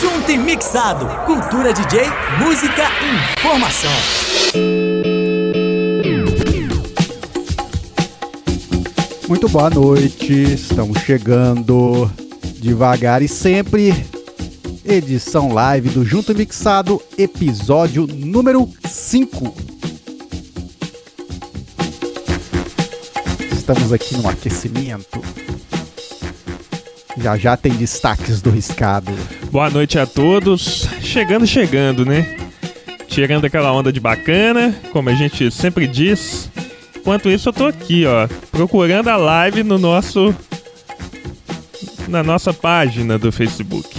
Junto e mixado. Cultura DJ, música, informação. Muito boa noite. Estamos chegando devagar e sempre. Edição live do Junto e Mixado, episódio número 5. Estamos aqui no aquecimento. Já já tem destaques do riscado. Boa noite a todos. Chegando, chegando, né? Tirando aquela onda de bacana, como a gente sempre diz. Enquanto isso, eu tô aqui, ó, procurando a live no nosso. na nossa página do Facebook.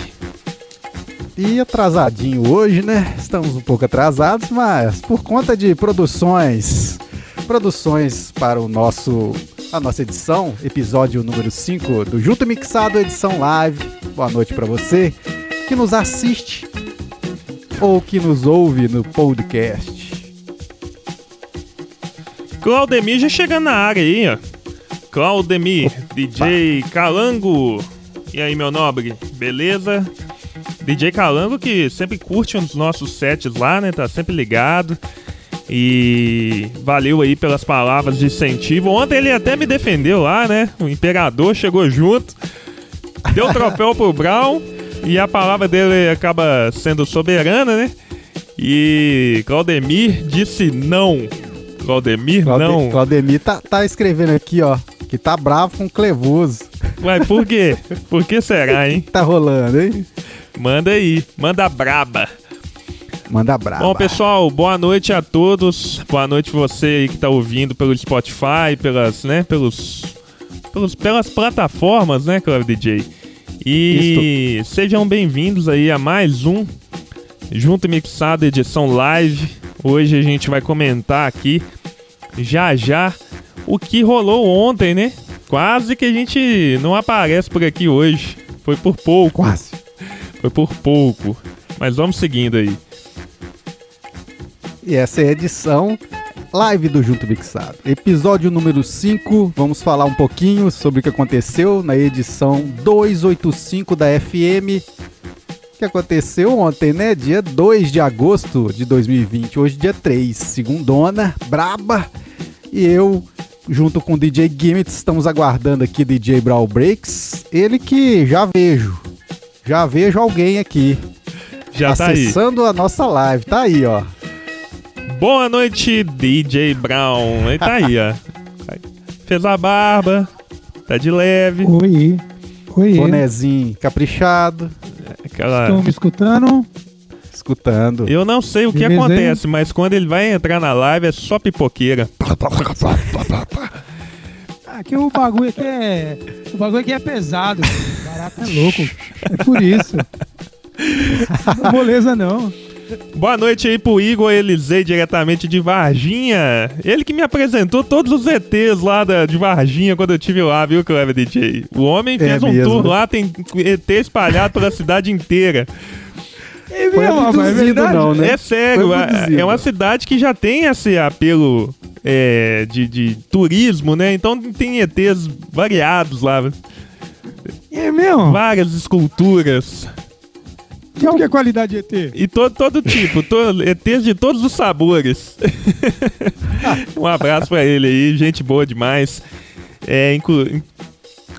E atrasadinho hoje, né? Estamos um pouco atrasados, mas por conta de produções. Produções para o nosso a nossa edição, episódio número 5 do Junto Mixado, edição live. Boa noite para você que nos assiste ou que nos ouve no podcast. Claudemir já chegando na área aí, ó. Claudemir, DJ Calango. E aí, meu nobre, beleza? DJ Calango que sempre curte os nossos sets lá, né? Tá sempre ligado. E valeu aí pelas palavras de incentivo. Ontem ele até me defendeu lá, né? O imperador chegou junto, deu troféu pro Brown e a palavra dele acaba sendo soberana, né? E Claudemir disse não. Claudemir, Claude, não. Claudemir tá, tá escrevendo aqui, ó, que tá bravo com o Clevoso. Ué, por quê? Por que será, hein? tá rolando, hein? Manda aí, manda braba. Manda braba. Bom, pessoal, boa noite a todos. Boa noite você aí que tá ouvindo pelo Spotify, pelas, né, pelos, pelos pelas plataformas, né, Cleber DJ. E Isto. sejam bem-vindos aí a mais um Junto Mixado edição live. Hoje a gente vai comentar aqui já já o que rolou ontem, né? Quase que a gente não aparece por aqui hoje. Foi por pouco. Quase. Foi por pouco. Mas vamos seguindo aí. E essa é a edição live do Junto Mixado. Episódio número 5, vamos falar um pouquinho sobre o que aconteceu na edição 285 da FM. Que aconteceu ontem, né? Dia 2 de agosto de 2020. Hoje, dia 3, segundona, braba. E eu, junto com o DJ Gimmits, estamos aguardando aqui DJ Brawl Breaks. Ele que já vejo. Já vejo alguém aqui. Já acessando tá aí. a nossa live. Tá aí, ó. Boa noite, DJ Brown. Ele tá aí, ó. Fez a barba, tá de leve. Oi. Oi. Bonezinho caprichado. Aquela... Estão me escutando? Escutando. Eu não sei o que Beleza, acontece, hein? mas quando ele vai entrar na live é só pipoqueira. Aqui o bagulho aqui é. O bagulho aqui é pesado. O barato é louco. É por isso. Não é moleza não. Boa noite aí pro Igor Elisei, diretamente de Varginha. Ele que me apresentou todos os ETs lá da, de Varginha quando eu tive lá, viu, Clever DJ? O homem é fez é um mesmo. tour lá, tem ET espalhado pela cidade inteira. É mesmo, é. Não, né? É sério, é uma cidade que já tem esse apelo é, de, de turismo, né? Então tem ETs variados lá. É mesmo? Várias esculturas. Qual que é a qualidade de ET? E todo, todo tipo, todo, ETs de todos os sabores. um abraço pra ele aí, gente boa demais. É, inclu...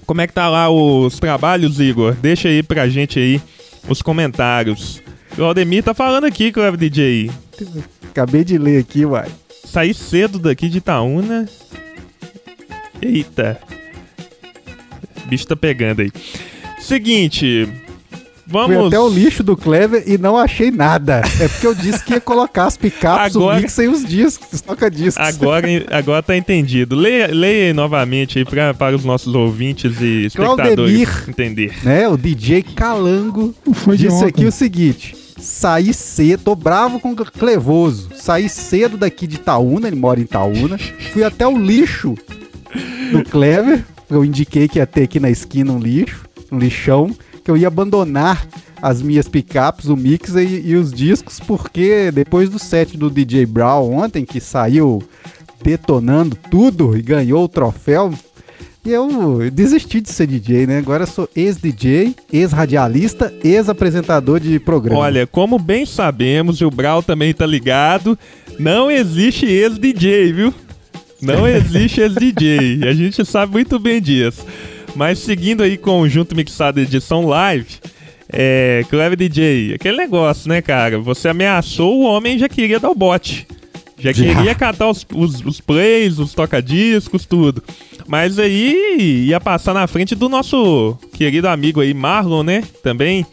Como é que tá lá os trabalhos, Igor? Deixa aí pra gente aí os comentários. O Aldemir tá falando aqui, Cleber DJ. Acabei de ler aqui, uai. Saí cedo daqui de Itaúna. Eita. O bicho tá pegando aí. Seguinte, Vamos. Fui até o lixo do Clever e não achei nada. É porque eu disse que ia colocar as picapes, agora... o mix e os discos, os toca-discos. Agora, agora tá entendido. Leia, leia novamente aí pra, para os nossos ouvintes e espectadores Claudemir, entender. Né, o DJ Calango Foi disse aqui o seguinte. Saí cedo, tô bravo com o Clevoso. Saí cedo daqui de Itaúna, ele mora em Itaúna. Fui até o lixo do Clever. Eu indiquei que ia ter aqui na esquina um lixo, um lixão que eu ia abandonar as minhas picapes, o mix e, e, os discos, porque depois do set do DJ Brown ontem, que saiu detonando tudo e ganhou o troféu, E eu desisti de ser DJ, né? Agora eu sou ex-DJ, ex-radialista, ex-apresentador de programa. Olha, como bem sabemos, e o Brau também tá ligado, não existe ex-DJ, viu? Não existe ex-DJ. A gente sabe muito bem disso. Mas seguindo aí com o Junto Mixado Edição Live, é, Clever DJ, aquele negócio, né, cara? Você ameaçou, o homem já queria dar o bote. Já, Já. queria catar os, os, os plays, os toca-discos, tudo. Mas aí ia passar na frente do nosso querido amigo aí, Marlon, né? Também,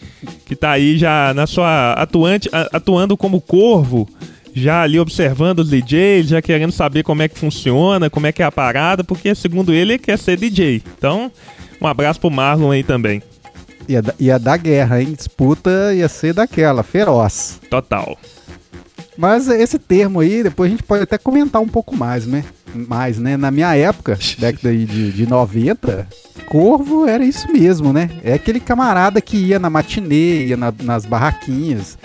que tá aí já na sua atuante, atuando como corvo, já ali observando os DJs, já querendo saber como é que funciona, como é que é a parada, porque segundo ele, ele quer ser DJ. Então, um abraço pro Marlon aí também. Ia, da- ia dar guerra, hein? Disputa ia ser daquela, feroz. Total. Mas esse termo aí, depois a gente pode até comentar um pouco mais, né? Mais, né? Na minha época, década de, de 90, corvo era isso mesmo, né? É aquele camarada que ia na matinê, ia na- nas barraquinhas,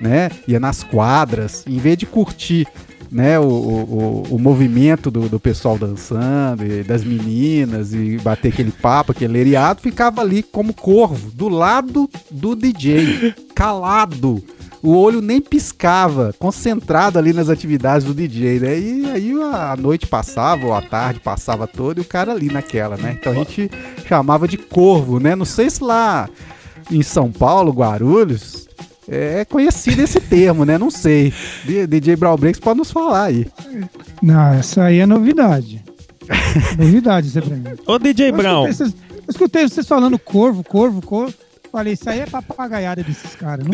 né? Ia nas quadras, em vez de curtir né, o, o, o- movimento do, do pessoal dançando, e das meninas, e bater aquele papo, aquele leriado, ficava ali como corvo, do lado do DJ, calado. O olho nem piscava, concentrado ali nas atividades do DJ, né? E aí a noite passava, ou a tarde passava toda, e o cara ali naquela, né? Então a gente chamava de corvo, né? Não sei se lá em São Paulo, Guarulhos, é conhecido esse termo, né? Não sei. DJ Brown Breaks pode nos falar aí. Não, essa aí é novidade. novidade isso é pra mim. Ô, DJ Brown. eu escutei vocês falando corvo, corvo, corvo. Falei, isso aí é papagaiada desses caras.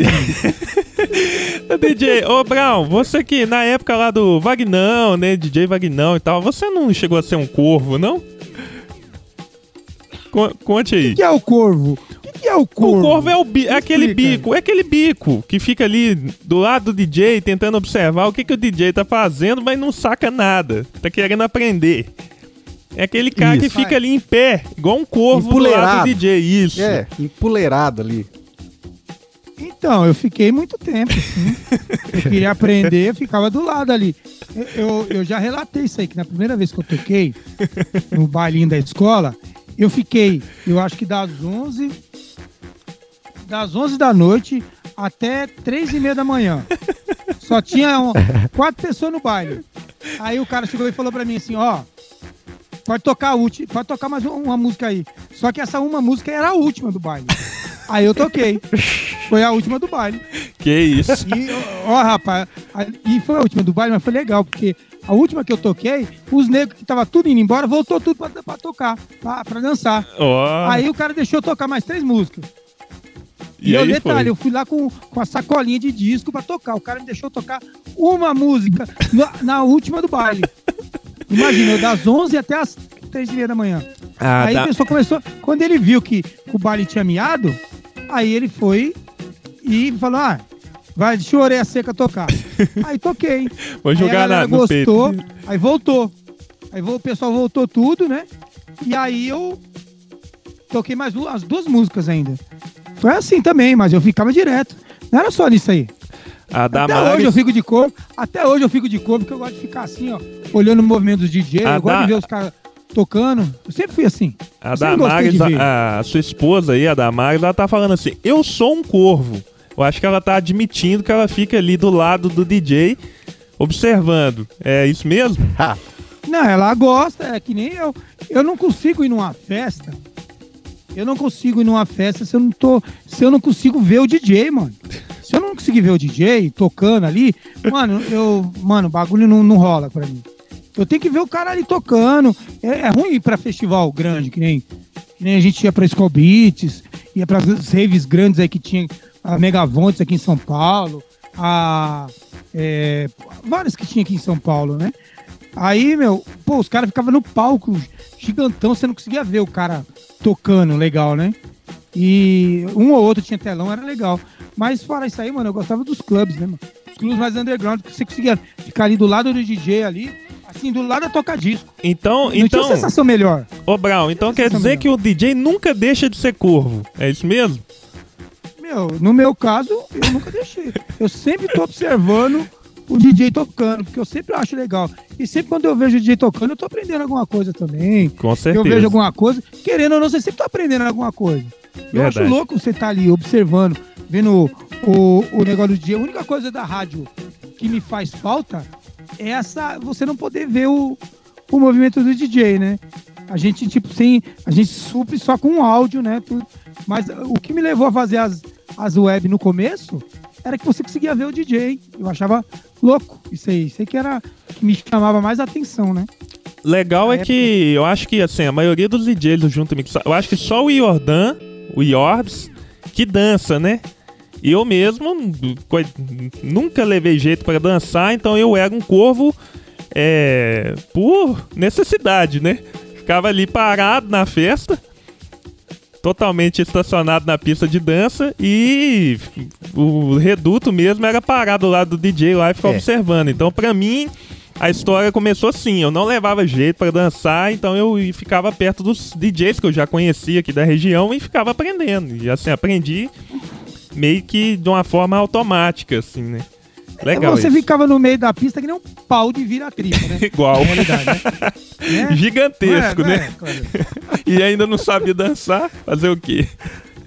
Não DJ, ô Brown, você que na época lá do Vagnão, né, DJ Vagnão e tal, você não chegou a ser um corvo, não? Co- conte aí. O que é o corvo? O que, que é o corvo? O corvo é, o bi- é aquele bico, é aquele bico que fica ali do lado do DJ tentando observar o que, que o DJ tá fazendo, mas não saca nada. Tá querendo aprender. É aquele cara que Isso. fica ali em pé, igual um corvo do lado do. DJ, isso. É, empoleirado ali. Então, eu fiquei muito tempo, sim. Eu queria aprender, eu ficava do lado ali. Eu, eu, eu já relatei isso aí, que na primeira vez que eu toquei, no bailinho da escola, eu fiquei, eu acho que das 11, das 11 da noite até 3 e meia da manhã. Só tinha um- quatro pessoas no baile. Aí o cara chegou e falou pra mim assim, ó, pode tocar a última, pode tocar mais uma, música aí. Só que essa uma música era a última do baile. Aí eu toquei. Foi a última do baile. Que isso. E, ó, rapaz, e foi a última do baile, mas foi legal, porque a última que eu toquei, os negros que tava tudo indo embora, voltou tudo pra, pra tocar, pra, pra dançar. Ó. Aí o cara deixou eu tocar mais três músicas. E, E aí detalhe, foi. eu fui lá com, com a sacolinha de disco pra tocar. O cara me deixou tocar uma música na, na última do baile. Imagina, das 11 até as 3 e meia da manhã. Ah, aí dá- a pessoa começou. Quando ele viu que o baile tinha miado, aí ele foi e falou: Ah, vai, deixa o orelha seca tocar. aí toquei. Vou aí a jogar galera na, gostou, peito. aí voltou. Aí o pessoal voltou tudo, né? E aí eu toquei mais as duas músicas ainda. Foi assim também, mas eu ficava direto. Não era só nisso aí. A Até Damares, hoje eu fico de corpo. Até hoje eu fico de corpo, porque eu gosto de ficar assim, ó, olhando o movimento dos DJ, Ah, eu gosto dá- de ver os caras tocando. Eu sempre fui assim. a Eu Damares, a, a sua esposa aí, a Damares, ela tá falando assim, eu sou um corvo. Eu acho que ela tá admitindo que ela fica ali do lado do DJ, observando. É isso mesmo? Não, ela gosta, é que nem eu. Eu não consigo ir numa festa. Eu não consigo ir numa festa se eu não tô. Se eu não consigo ver o DJ, mano. Se eu não conseguir ver o DJ tocando ali, mano, eu. Mano, o bagulho não, não rola pra mim. Eu tenho que ver o cara ali tocando. É, é ruim ir pra festival grande, que nem, que nem a gente ia pra Skull Beats, ia pra raves grandes aí que tinha a Megavontes aqui em São Paulo, a. É, várias que tinha aqui em São Paulo, né? Aí, meu, pô, os caras ficavam no palco gigantão, você não conseguia ver o cara tocando legal, né? E um ou outro tinha telão, era legal. Mas fora isso aí, mano, eu gostava dos clubes, né, mano? Os clubes mais underground, que você conseguia ficar ali do lado do DJ ali, assim, do lado da toca disco. Então, Não tinha então, sensação melhor. ô Brown, então quer dizer melhor. que o DJ nunca deixa de ser corvo. É isso mesmo? Meu, no meu caso, eu nunca deixei. Eu sempre tô observando o DJ tocando, porque eu sempre acho legal. E sempre quando eu vejo o DJ tocando, eu tô aprendendo alguma coisa também. Com Eu certeza. vejo alguma coisa, querendo ou não, você sempre tá aprendendo alguma coisa. Eu Verdade. acho louco você tá ali observando, vendo o, o negócio do dia. A única coisa da rádio que me faz falta é essa, você não poder ver o, o movimento do DJ, né? A gente, tipo, sem. A gente supre só com áudio, né? tudo. Mas o que me levou a fazer as, as web no começo era que você conseguia ver o DJ. Eu achava louco isso aí. Isso aí que era que me chamava mais atenção, né? Legal é que eu acho que assim, a maioria dos DJs do Junto Mix, eu acho que só o Jordan, o Yorbs, que dança, né? Eu mesmo nunca levei jeito pra dançar, então eu era um corvo é, por necessidade, né? Ficava ali parado na festa, totalmente estacionado na pista de dança e o reduto mesmo era parar do lado do DJ lá e ficar É. observando. Então, pra mim, a história começou assim. Eu não levava jeito pra dançar, então eu ficava perto dos DJs que eu já conhecia aqui da região e ficava aprendendo. E assim, aprendi meio que de uma forma automática, assim, né? Legal você isso. ficava no meio da pista que nem um pau de vira-tripa, né? Igual. Na realidade, né? Né? Gigantesco, Não é, né? não é? E ainda não sabia dançar. Fazer o quê?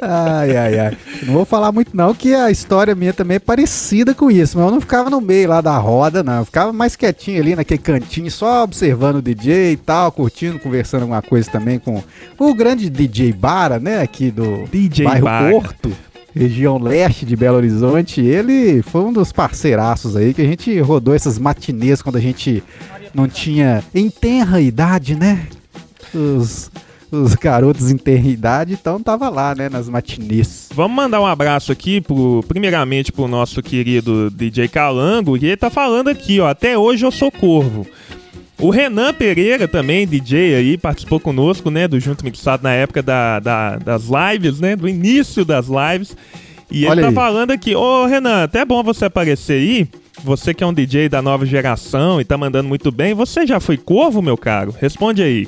Ai, ai, ai. Não vou falar muito não, que a história minha também é parecida com isso, mas eu não ficava no meio lá da roda, não. Eu ficava mais quietinho ali naquele cantinho, só observando o DJ e tal, curtindo, conversando alguma coisa também com o grande DJ Bara, né, aqui do DJ bairro Bara. Porto, região leste de Belo Horizonte. Ele foi um dos parceiraços aí que a gente rodou essas matinês quando a gente não tinha em tenra idade, né? Os, os garotos em tenra idade, então tava lá, né, nas matinês. Vamos mandar um abraço aqui, pro, primeiramente pro nosso querido DJ Calango, e ele tá falando aqui, ó, até hoje eu sou corvo. O Renan Pereira também, DJ aí, participou conosco, né, do Junto Mixado na época da, da- das lives, né, do início das lives. E ele Olha tá aí. falando aqui, ô Renan, até bom você aparecer aí, você que é um DJ da nova geração e tá mandando muito bem, você já foi corvo, meu caro? Responde aí.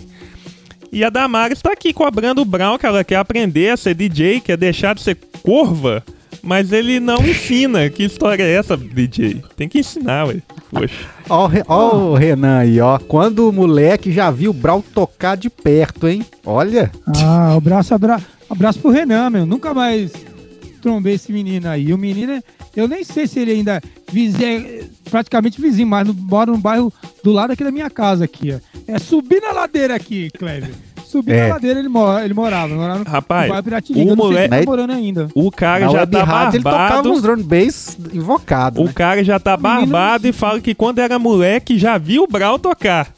E a Damares tá aqui cobrando o Brown que ela quer aprender a ser DJ, quer deixar de ser corva, mas ele não ensina. Que história é essa, DJ? Tem que ensinar, ué. Poxa. Ó, ó o Renan aí, ó. Quando o moleque já viu o Brau tocar de perto, hein? Olha. Ah, abraço, abra... abraço pro Renan, meu. Nunca mais trombei esse menino aí. O menino, eu nem sei se ele ainda vizinho, é praticamente vizinho, mas no- mora no bairro do lado aqui da minha casa aqui, ó. É subir na ladeira aqui, Kleber. Subir É. na ladeira ele, mora, ele morava. morava no, Rapaz, no o Eu não sei se moleque- tá morando ainda. O cara Na já tá rádio ele tocava barbado. uns drum bass invocado. O né? cara já tá barbado e fala que quando era moleque já viu o Brau tocar.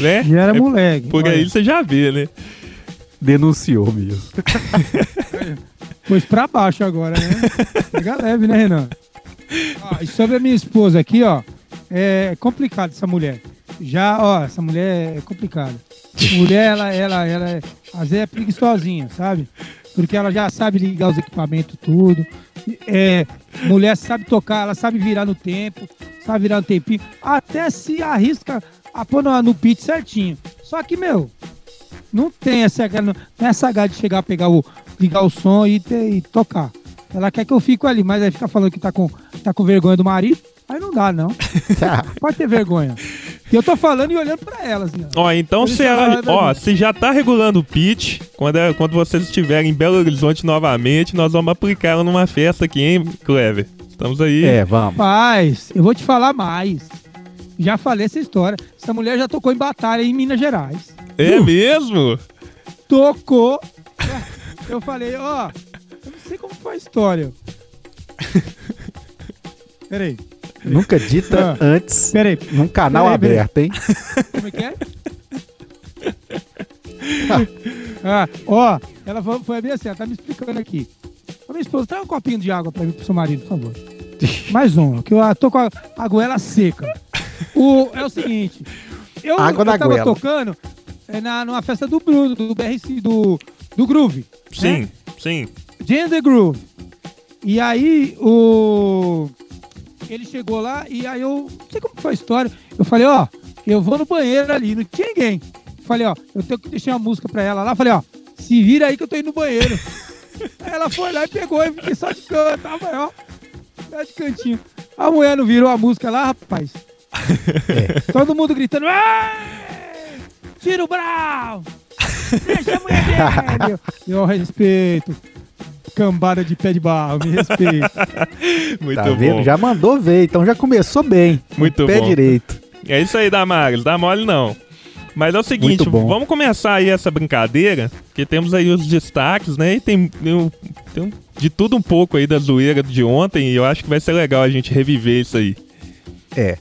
Né? Já era É moleque. Por olha. aí você já vê, né? Denunciou mesmo. Pôs pra baixo agora, né? Pega leve, né, Renan? Ó, e sobre a minha esposa aqui, ó, é complicado essa mulher. Já, ó, essa mulher é complicada. Mulher, ela, ela, ela, é- às vezes é preguiçosinha, sabe? Porque ela já sabe ligar os equipamentos, tudo. É, mulher sabe tocar, ela sabe virar no tempo, sabe virar no tempinho. Até se arrisca a pôr no, no certinho. Só que, meu, não tem essa, não gana de chegar, pegar o, ligar o som e, ter- e tocar. Ela quer que eu fique ali, mas aí fica falando que tá com, tá com vergonha do marido. Aí não dá, não. Pode ter vergonha. E eu tô falando e olhando pra ela, assim, ó. Então se ela, ó, se já tá regulando o pitch, quando, é- quando vocês estiverem em Belo Horizonte novamente, nós vamos aplicar ela numa festa aqui, hein, Clever? Estamos aí. É, vamos. Rapaz, eu vou te falar mais. Já falei essa história. Essa mulher já tocou em batalha em Minas Gerais. É mesmo? Tocou. Eu falei, ó, eu não sei como foi a história. Peraí, Nunca dita Ah. antes peraí. num canal Peraí, peraí. aberto, hein? Como é que é? ah, ó, ela foi, foi bem assim, ela tá me explicando aqui. Ô, minha esposa, traz um copinho de água pra mim, pro seu marido, por favor. Mais um, que eu ah, tô com a, a goela seca. O, é o seguinte, eu, Água eu na tava goela. tocando é, na, numa festa do Bruno, do BRC, do, do Groove. Sim, né? sim. The Groove. E aí, o. Ele chegou lá e aí eu. Não sei como foi a história. Eu falei, ó, eu vou no banheiro ali, não tinha ninguém. Falei, ó, eu tenho que deixar uma música pra ela lá. Falei, ó, se vira aí que eu tô indo no banheiro. aí ela foi lá e pegou e fiquei só de canto, tava, ó. Só de cantinho. A mulher não virou a música lá, rapaz? Todo mundo gritando. "Ê! Tira o Brau! Deixa a mulher dele! Eu respeito. Cambada de pé de barro, me respeita. Muito Tá bom. vendo? Já mandou ver, então já começou bem. Muito Pé bom. direito. É isso aí, Damares. Dá mole não. Mas é o seguinte, Muito bom. vamos começar aí essa brincadeira, que temos aí os destaques, né? E tem, tem um- tem um- de tudo um pouco aí da zoeira de ontem, e eu acho que vai ser legal a gente reviver isso aí. É.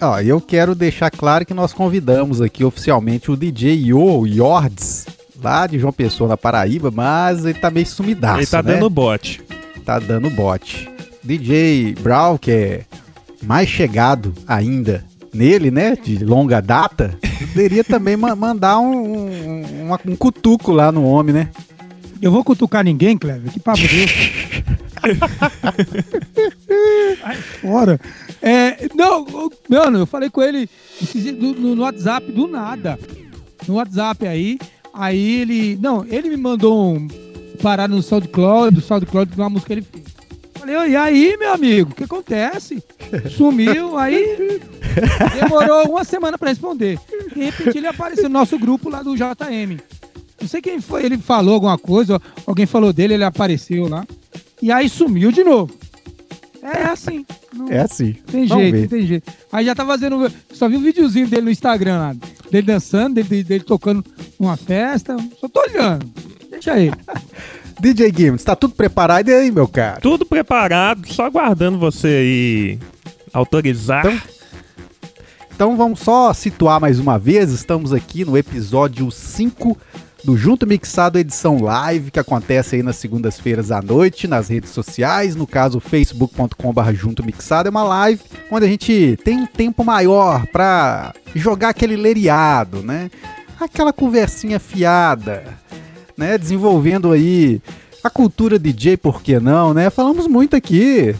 Ó, eu quero deixar claro que nós convidamos aqui oficialmente o DJ Yo Yords, lá de João Pessoa, na Paraíba, mas ele tá meio sumidaço, ele tá né? dando bote. Tá dando bote. DJ Brown, que é mais chegado ainda nele, né, de longa data, poderia também ma- mandar um, um, uma- um cutuco lá no homem, né? Eu vou cutucar ninguém, Cleber. Que papo desse. Ai, fora. É, não, mano, eu falei com ele no- no WhatsApp do nada. No WhatsApp aí. Aí ele. Não, ele me mandou um parar no SoundCloud, do SoundCloud uma música que ele fez. Falei, "Ô, e aí, meu amigo, o que acontece? Sumiu, aí demorou uma semana pra responder. De repente ele apareceu no nosso grupo lá do JM. Não sei quem foi, ele falou alguma coisa, alguém falou dele, ele apareceu lá. E aí sumiu de novo. É assim. Não É assim. tem Vamos jeito, ver. tem jeito. Aí já tá fazendo. Só vi um videozinho dele no Instagram lá. Dele dançando, dele, dele tocando numa festa. Só tô olhando. Deixa ele. DJ Gimmons, tá tudo preparado aí, meu cara? Tudo preparado, só aguardando você aí autorizar. Então- Então vamos só situar mais uma vez, estamos aqui no episódio 5 do Junto Mixado edição live, que acontece aí nas segundas-feiras à noite, nas redes sociais, no caso facebook.com.br Junto Mixado, é uma live onde a gente tem um tempo maior pra jogar aquele leriado, né? Aquela conversinha fiada, né? Desenvolvendo aí a cultura DJ, por que não, né? Falamos muito aqui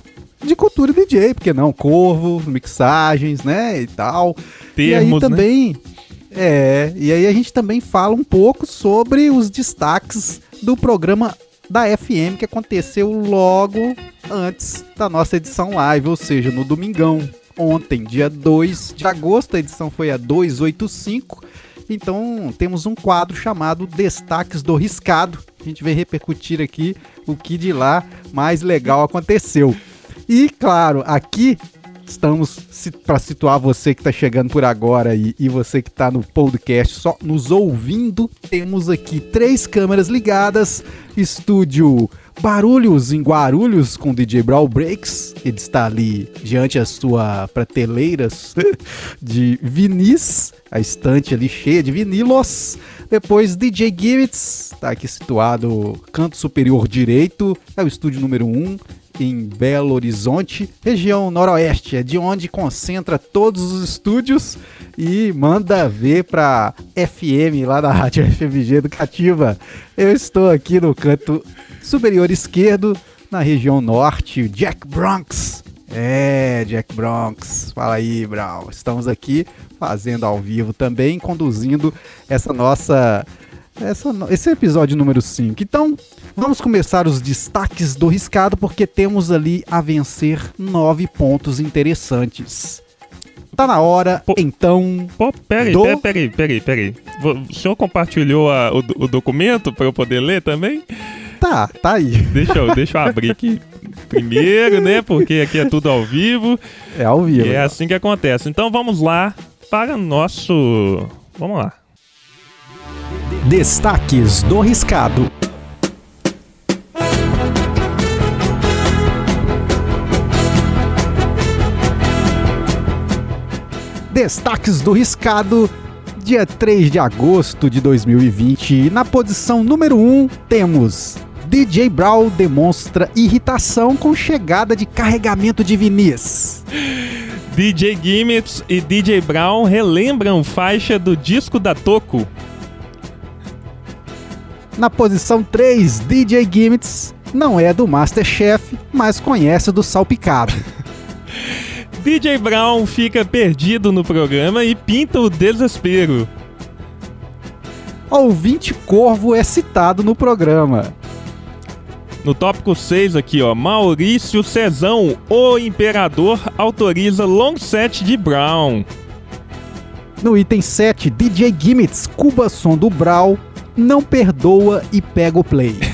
de cultura DJ, por que não? Corvo, mixagens, né? E tal. e aí Termos, né? É, e aí a gente também fala um pouco sobre os destaques do programa da FM que aconteceu logo antes da nossa edição live, ou seja, no domingão, ontem, dia 2 de agosto, a edição foi a 285. Então temos um quadro chamado Destaques do Riscado. A gente vai repercutir aqui o que de lá mais legal aconteceu. E claro, aqui estamos para situar você que está chegando por agora e, e você que está no podcast só nos ouvindo. Temos aqui três câmeras ligadas, estúdio Barulhos em Guarulhos com DJ Brawl Breaks. Ele está ali diante as sua prateleiras de vinis, a estante ali cheia de vinilos. Depois DJ Gimmits, está aqui situado canto superior direito, é o estúdio número 1 um, em Belo Horizonte, região noroeste, é de onde concentra todos os estúdios e manda ver para FM lá da Rádio FMG Educativa. Eu estou aqui no canto superior esquerdo, na região norte, Jack Bronx. É, Jack Bronx. Fala aí, Brown. Estamos aqui fazendo ao vivo também, conduzindo essa nossa essa, esse é o episódio número 5. Então, vamos começar os destaques do riscado, porque temos ali a vencer nove pontos interessantes. Tá na hora, Pô. então. Pô, peraí, Do- peraí, peraí, peraí, O senhor compartilhou a- o, o documento para eu poder ler também? Tá, tá aí. Deixa eu, deixa eu abrir aqui primeiro, né? Porque aqui é tudo ao vivo. É ao vivo. É assim que acontece. Então vamos lá para nosso. Vamos lá. Destaques do Riscado. Destaques do riscado. Dia 3 de agosto de 2020. Na posição número 1, temos DJ Brawl demonstra irritação com chegada de carregamento de vinis. DJ Gimmits e DJ Brown relembram faixa do disco da Toco. Na posição 3, DJ Gimmits não é do Masterchef, mas conhece do Salpicado. DJ Brown fica perdido no programa e pinta o desespero. Ouvinte Corvo é citado no programa. No tópico 6 aqui, ó, Maurício Cezão, o imperador, autoriza long set de Brown. No item 7, DJ Gimmits, Cuba Som do Brau, não perdoa e pega o play.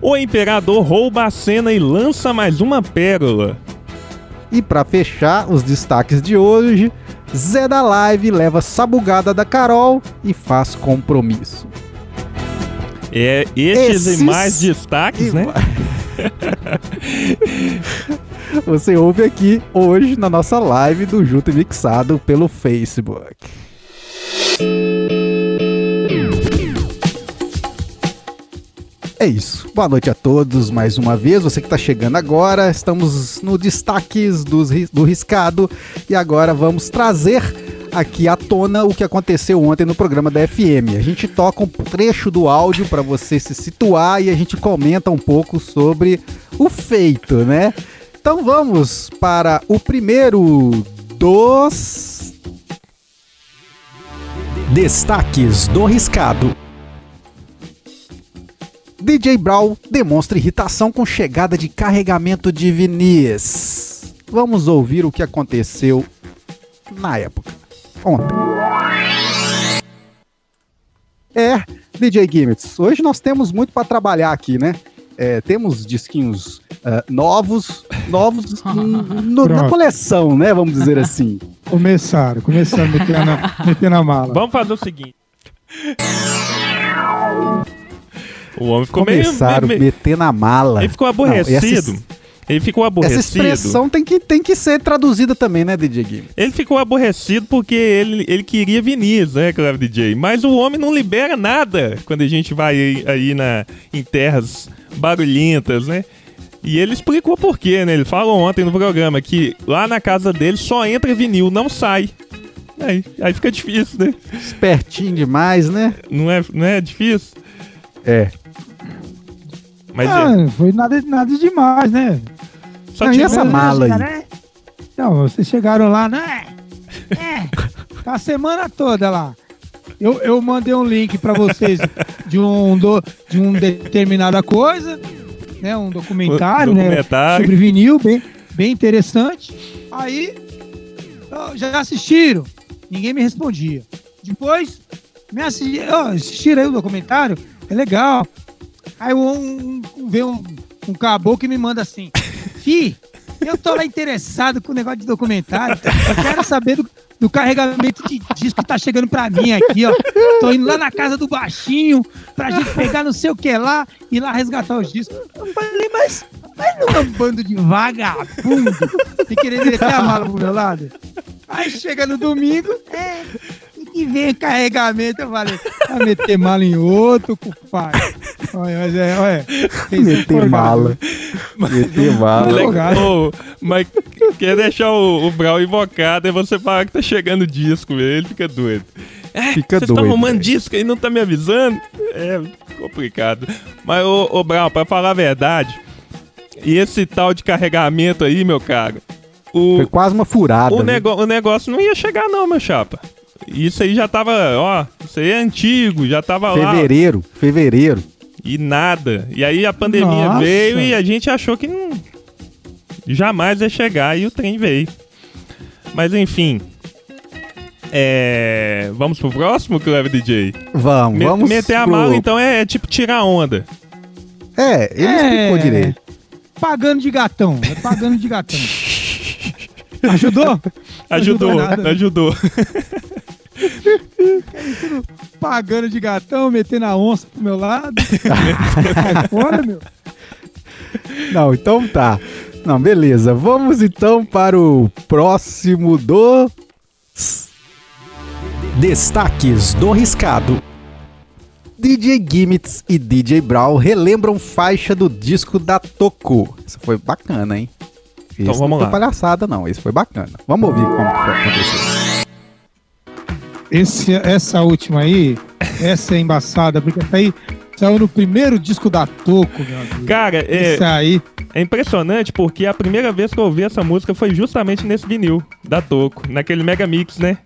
O imperador rouba a cena e lança mais uma pérola. E pra fechar os destaques de hoje, Zé da Live leva sabugada da Carol e faz compromisso. É, estes Esses e mais destaques, E né? Você ouve aqui hoje na nossa live do Junto e Mixado pelo Facebook. É isso. Boa noite a todos mais uma vez. Você que está chegando agora, estamos no destaques ri- do Riscado e agora vamos trazer aqui à tona o que aconteceu ontem no programa da FM. A gente toca um trecho do áudio para você se situar e a gente comenta um pouco sobre o feito, né? Então vamos para o primeiro dos Destaques do Riscado. DJ Brawl demonstra irritação com chegada de carregamento de vinis. Vamos ouvir o que aconteceu na época, ontem. É, DJ Gimmits, hoje nós temos muito para trabalhar aqui, né? É, temos disquinhos ah, novos, novos no- na coleção, né? Vamos dizer assim. Começaram, começaram a meter na, meter na mala. Vamos fazer o seguinte. O homem ficou meio, Começaram a meio- meter na mala. Ele ficou Não, aborrecido. essa- Ele ficou Essa aborrecido. expressão tem que, tem que ser traduzida também, né, DJ Gimmits? Ele ficou aborrecido porque ele, ele queria Vinícius, né, claro, DJ? Mas o homem não libera nada quando a gente vai aí, aí na, em terras barulhentas, né? E ele explicou por quê, né? Ele falou ontem no programa que lá na casa dele só entra vinil, não sai. Aí, aí fica difícil, né? Espertinho demais, né? Não é, não é difícil? É. Mas Ah, é, foi nada, nada demais, né? só não, tinha... essa mala aí? Chegaram, é? Não, vocês chegaram lá, né? É, tá a semana toda lá. Eu, eu mandei um link pra vocês de um, do, de um determinada coisa, né? Um documentário, né? Documentário. Sobre vinil, bem, bem interessante. Aí, já assistiram? Ninguém me respondia. Depois, me assisti, ó, assistiram aí o documentário? É legal. Aí um, um, vem um, um caboclo que me manda assim: Fi, eu tô lá interessado com o negócio de documentário. Eu quero saber do, do carregamento de disco que tá chegando pra mim aqui, ó. Tô indo lá na casa do baixinho pra gente pegar não sei o que lá e lá resgatar os discos. Eu falei, mas, mas não é um bando de vagabundo e querendo meter a mala pro meu lado. Aí chega no domingo, é, que ver carregamento. Eu falei, vai meter mala em outro, compadre. Olha, mas é, olha. Meter mala. Meter mala. Legal. Ô, mas quer deixar o, o Brau invocado e você fala que tá chegando disco. Ele fica doido. É, Fica vocês estão doido, arrumando velho. disco e não tá me avisando? É complicado. Mas, ô, ô Brau, pra falar a verdade, e esse tal de carregamento aí, meu caro, o, Foi quase uma furada. o, né? nego- o negócio não ia chegar não, meu chapa. Isso aí já tava, ó, isso aí é antigo, já tava lá. Fevereiro, fevereiro. E nada. E aí a pandemia Nossa. veio e a gente achou que não jamais ia chegar e o trem veio. Mas enfim. É... Vamos pro próximo, Clever DJ? Vamos, Me- vamos. meter a pro- mala, então, é, é tipo tirar onda. É, ele É. explicou direito. Pagando de gatão. É pagando de gatão. Ajudou? Ajudou, nada. ajudou. Pagando de gatão, metendo a onça pro meu lado. Fora, meu. Não, então tá. Não, beleza. Vamos então para o próximo do. Destaques do Riscado. DJ Gimmits e DJ Brawl relembram faixa do disco da Toku. Isso foi bacana, hein? Então Esse vamos não lá. foi palhaçada, não. Esse foi bacana. Vamos ouvir como que foi acontecer. Esse, essa última aí, essa é embaçada, porque essa aí saiu no primeiro disco da Toco, meu amigo. Cara, é, Esse aí. é impressionante porque a primeira vez que eu ouvi essa música foi justamente nesse vinil da Toco, naquele Mega Mix, né?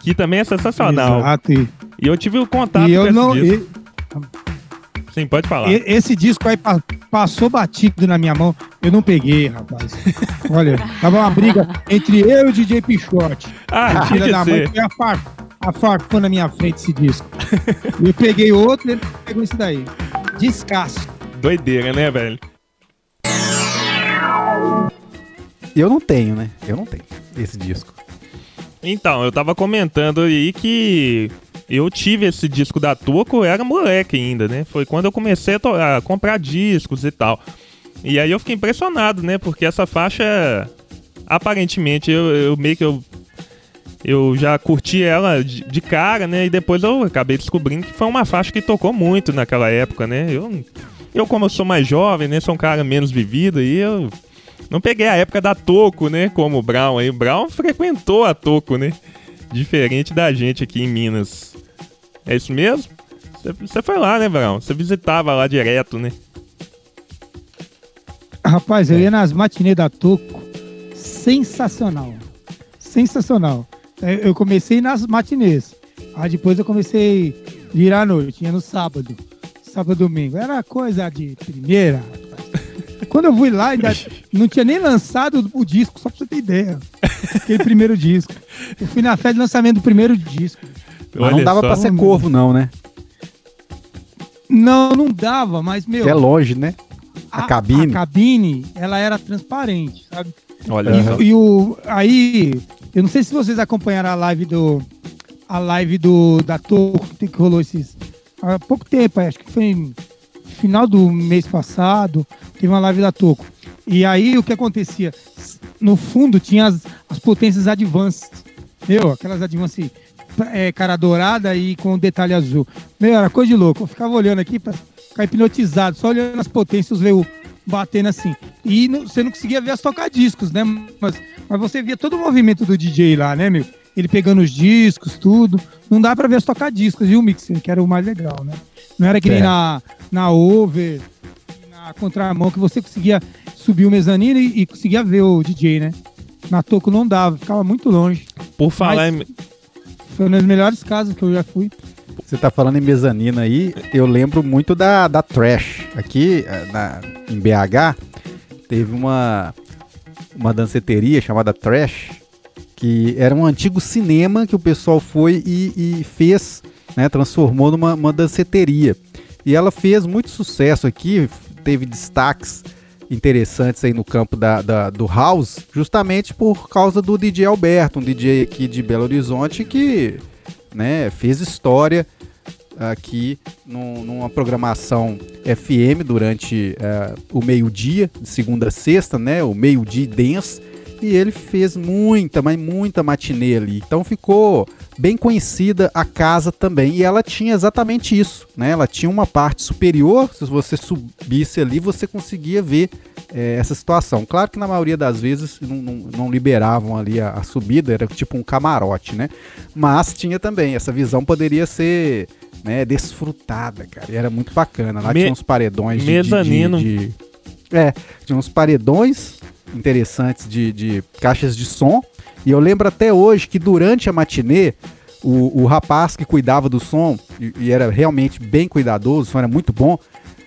Que também é sensacional. Exato. E, E eu tive o contato e com eu esse não. disco. e- Sim, pode falar. E- esse disco aí pa- passou batido na minha mão. Eu não peguei, rapaz. Olha, tava uma briga entre eu e o DJ Pichote. Ah, A filha tinha da que mãe ser. foi a, far, a farpou na minha frente esse disco. E eu peguei outro e ele pegou esse daí. Descasso. Doideira, né, velho? Eu não tenho, né? Eu não tenho esse disco. Então, eu tava comentando aí que eu tive esse disco da Toco, eu era moleque ainda, né? Foi quando eu comecei a, a comprar discos e tal. E aí eu fiquei impressionado, né? Porque essa faixa, aparentemente, eu, eu meio que eu, eu já curti ela de, de cara, né? E depois eu acabei descobrindo que foi uma faixa que tocou muito naquela época, né? Eu, eu como eu sou mais jovem, né? Sou um cara menos vivido, aí eu não peguei a época da Toco, né? Como o Brown aí. O Brown frequentou a Toco, né? Diferente da gente aqui em Minas. É isso mesmo? Você foi lá, né, Brown? Você visitava lá direto, né? Rapaz, eu ia nas matinês da Toco. Sensacional. Sensacional. É, Eu comecei nas matinês. Aí depois eu comecei a virar à noite. Ia no sábado. Sábado domingo. Era coisa de primeira. rapaz. Quando eu fui lá, ainda não tinha nem lançado o disco, só pra você ter ideia. Aquele primeiro disco. Eu fui na festa de lançamento do primeiro disco. Mas não dava pra ser corvo, não, né? Não, não dava, mas, meu. Que é longe, né? a cabine. A cabine, ela era transparente, sabe? Olha E, e o aí, eu não sei se vocês acompanharam a live do a live do da Toco que rolou esses há pouco tempo, acho que foi no final do mês passado, teve uma live da Toco. E aí o que acontecia? No fundo tinha as, as potências advanced. Meu, aquelas advanced é, cara dourada e com detalhe azul. Meu, era coisa de louco. Eu ficava olhando aqui pra ficar hipnotizado, só olhando as potências, veio batendo assim. E não- você não conseguia ver as tocadiscos, né? Mas, mas você via todo o movimento do DJ lá, né, meu? Ele pegando os discos, tudo. Não dá pra ver as tocadiscos e o mixer, que era o mais legal, né? Não era que nem É. na, na over, na contramão, que você conseguia subir o mezanino e, e conseguia ver o DJ, né? Na Toco não dava, ficava muito longe. Por falar Mas- em. Foi uma das melhores casas que eu já fui. Você tá falando em mezanina aí, eu lembro muito da, da Trash. Aqui eh, na, em BH, teve uma, uma danceteria chamada Trash, que era um antigo cinema que o pessoal foi e, e fez, né, transformou numa uma danceteria. E ela fez muito sucesso aqui, teve destaques interessantes aí no campo da, da- do house, justamente por causa do DJ Alberto, um DJ aqui de Belo Horizonte que né, fez história aqui num- numa programação FM durante eh, o meio-dia, de segunda a sexta, né, o meio-dia dance, e ele fez muita, mas muita matinê ali. Então ficou bem conhecida a casa também, e ela tinha exatamente isso, né? Ela tinha uma parte superior, se você subisse ali, você conseguia ver eh, essa situação. Claro que na maioria das vezes não, não- não liberavam ali a, a subida, era tipo um camarote, né? Mas tinha também, essa visão poderia ser né, desfrutada, cara. E era muito bacana. Lá Me- tinha uns paredões de- de, de, de- É, tinha uns paredões interessantes de, de caixas de som. E eu lembro até hoje que durante a matinê, o, o rapaz que cuidava do som, e, e era realmente bem cuidadoso, era muito bom,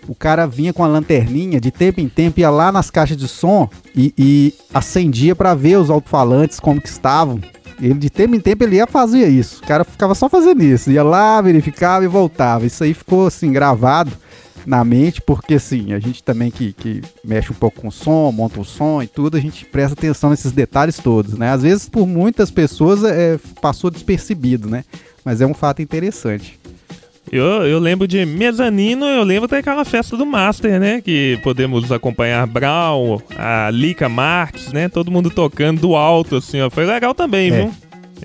o cara vinha com a lanterninha, de tempo em tempo ia lá nas caixas de som e, e acendia para ver os alto-falantes como que estavam. Ele de tempo em tempo ele ia fazer isso. O cara ficava só fazendo isso, ia lá, verificava e voltava. Isso aí ficou assim gravado na mente, porque assim, a gente também que, que mexe um pouco com o som, monta o som e tudo, a gente presta atenção nesses detalhes todos, né? Às vezes por muitas pessoas é, passou despercebido, né? Mas é um fato interessante. Eu, eu lembro de mezanino, eu lembro daquela festa do Master, né? Que podemos acompanhar Brown, a Lica Marques, né? Todo mundo tocando do alto, assim, ó. Foi legal também, É, viu?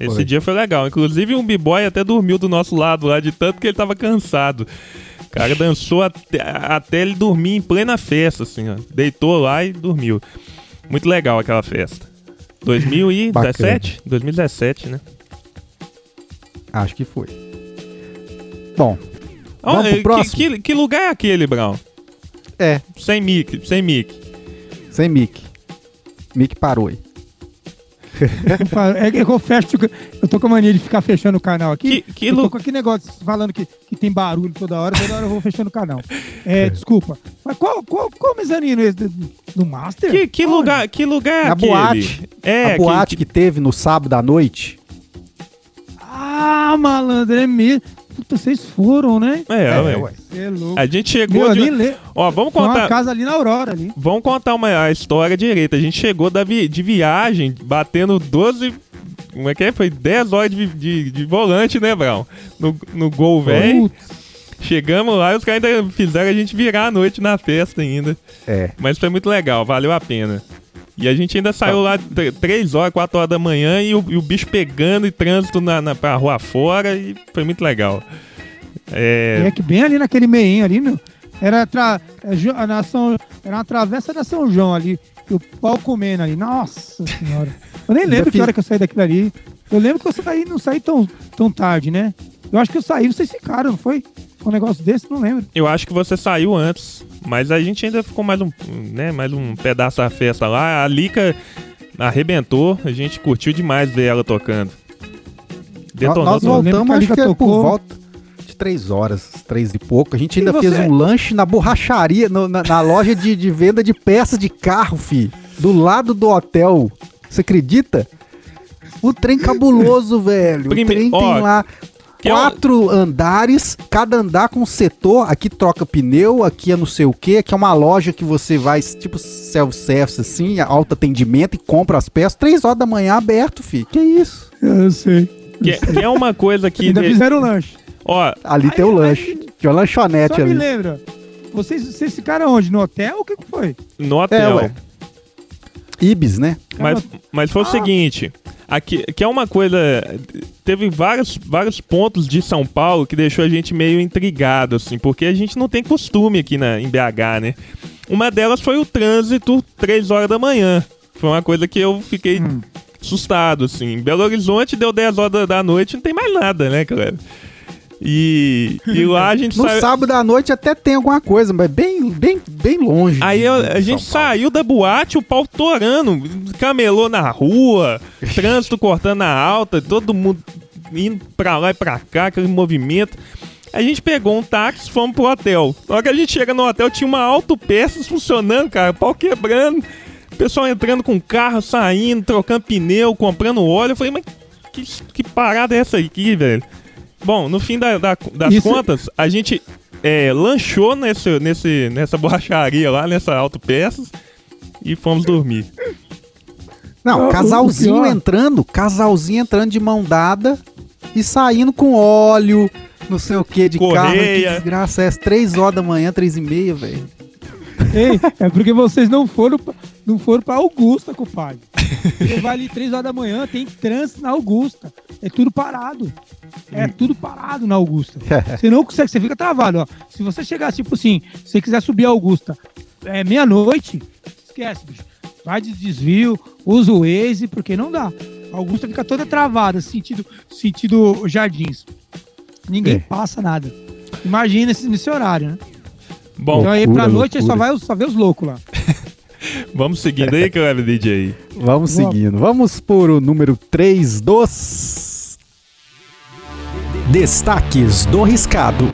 Esse foi. dia foi legal. Inclusive, um b-boy até dormiu do nosso lado lá, de tanto que ele tava cansado. O cara dançou até, até ele dormir em plena festa, assim, ó. Deitou lá e dormiu. Muito legal aquela festa. 2017? 2017, né? Acho que foi. Bom, Ó, Vamos pro eh, que- próximo? que, que lugar é aquele, Brown? é, Sem mic, sem mic. sem mic. Mic parou aí. É que eu fecho. Eu tô com a mania de ficar fechando o canal aqui. Que- que eu tô com aquele negócio falando que, que tem barulho toda hora, toda hora eu vou fechando o canal. É, desculpa. Mas qual, qual, qual mezanino esse do, do Master? Que, que lugar, que lugar é Na aquele? boate. É, a boate que, teve no sábado à noite. Ah, malandro, é mesmo. Puta, vocês foram, né? É, ué. Você é louco. A gente chegou Meu, eu de... le... Ó, vamos Foi uma contar... casa ali na Aurora ali. Vamos contar uma, a história direita. A gente chegou da vi- de viagem, batendo 12. Como é que é? Foi 10 horas de, de, de volante, né, Brown? No, no gol, velho. Chegamos lá e os caras ainda fizeram a gente virar a noite na festa ainda. É. Mas foi muito legal, valeu a pena. E a gente ainda saiu lá 3 horas, 4 horas da manhã e o, e o bicho pegando e trânsito na, na, pra rua fora e foi muito legal. É, É que bem ali naquele meinho ali, meu. Era, tra... é, Ju- a nação... era uma travessa da São João ali. E o pau comendo ali. Nossa senhora. Eu nem lembro que hora que eu saí daquilo ali. Eu lembro que eu saí, não saí tão, tão tarde, né? Eu acho que eu saí, vocês ficaram, não foi? Um negócio desse, não lembro. eu acho que você saiu antes, mas a gente ainda ficou mais um, né, mais um pedaço da festa lá. A Lica arrebentou, a gente curtiu demais ver ela tocando. Detonou Nós voltamos, acho que é por tocou. volta de três horas, três e pouco. A gente E ainda você? fez um lanche na borracharia, no- na, na loja de, de venda de peças de carro, fi. Do lado do hotel. Você acredita? O trem cabuloso, velho. Prime- O trem ó, tem lá que é um- quatro andares, cada andar com um setor. Aqui troca pneu, aqui é não sei o que. Aqui é uma loja que você vai, tipo self-service, assim, alto atendimento e compra as peças. Três horas da manhã aberto, fi. Que isso? Eu sei. Que, que é uma coisa que. Ainda de- fizeram lanche. Ó, Ali Aí- tem o aí- lanche. Tinha uma lanchonete Só me ali. lembra. Vocês, vocês ficaram onde? No hotel? O que, foi? no hotel. ué. Ibis, né? Mas, mas foi o seguinte, aqui, que é uma coisa. Teve vários, vários pontos de São Paulo que deixou a gente meio intrigado, assim, porque a gente não tem costume aqui na, em BH, né? Uma delas foi o trânsito 3 horas da manhã. Foi uma coisa que eu fiquei assustado, assim. Em Belo Horizonte deu 10 horas da, noite, não tem mais nada, né, cara? E, e lá a gente No saiu. sábado à noite até tem alguma coisa, mas bem, bem, bem longe. Aí eu- a gente saiu da boate, o pau torando, camelô na rua, trânsito cortando a alta, todo mundo indo pra lá e pra cá, aquele movimento. A gente pegou um táxi, fomos pro hotel. Na hora que a gente chega no hotel, tinha uma autopeças funcionando, cara, pau quebrando. O pessoal entrando com carro, saindo, trocando pneu, comprando óleo. Eu falei, mas que, que parada é essa aqui, velho? Bom, no fim da- da- das Isso- contas, a gente é, lanchou nesse, nesse, nessa borracharia lá, nessa autopeças, e fomos dormir. Não, casalzinho entrando, casalzinho entrando de mão dada e saindo com óleo, não sei o que, de carro. Que Correia. desgraça é essa? Três horas da manhã, três e meia, velho. Ei, é porque vocês não foram, pra- não foram pra Augusta, compadre. Você vai ali três horas da manhã, tem trânsito na Augusta. É tudo parado. É tudo parado na Augusta. Você não consegue, você fica travado, ó. Se você chegar, tipo assim, se você quiser subir a Augusta é meia-noite, esquece, bicho. Vai de desvio, usa o Waze, porque não dá. A Augusta fica toda travada, sentido, sentido jardins. Ninguém É. passa nada. Imagina nesse, nesse horário, né? Bom, então aí pra loucura, noite aí só vai os- só vê os loucos lá. vamos seguindo aí, Cleber DJ. Vamos Vamos. seguindo. Vamos por o número 3 dos. Destaques do Riscado.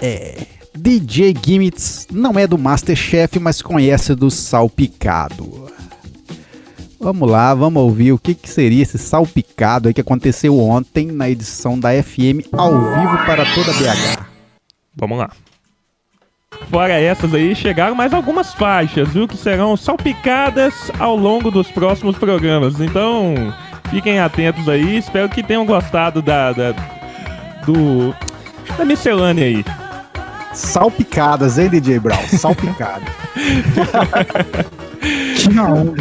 É. DJ Gimmits não é do Masterchef, mas conhece do Salpicado. Vamos lá, vamos ouvir o que, que seria esse salpicado aí que aconteceu ontem na edição da FM ao vivo para toda BH. Vamos lá. Fora essas aí, chegaram mais algumas faixas, viu? Que serão salpicadas ao longo dos próximos programas. Então, fiquem atentos aí. Espero que tenham gostado da. da do. da miscelânea aí. Salpicadas, hein, DJ Brown? Salpicadas. Não,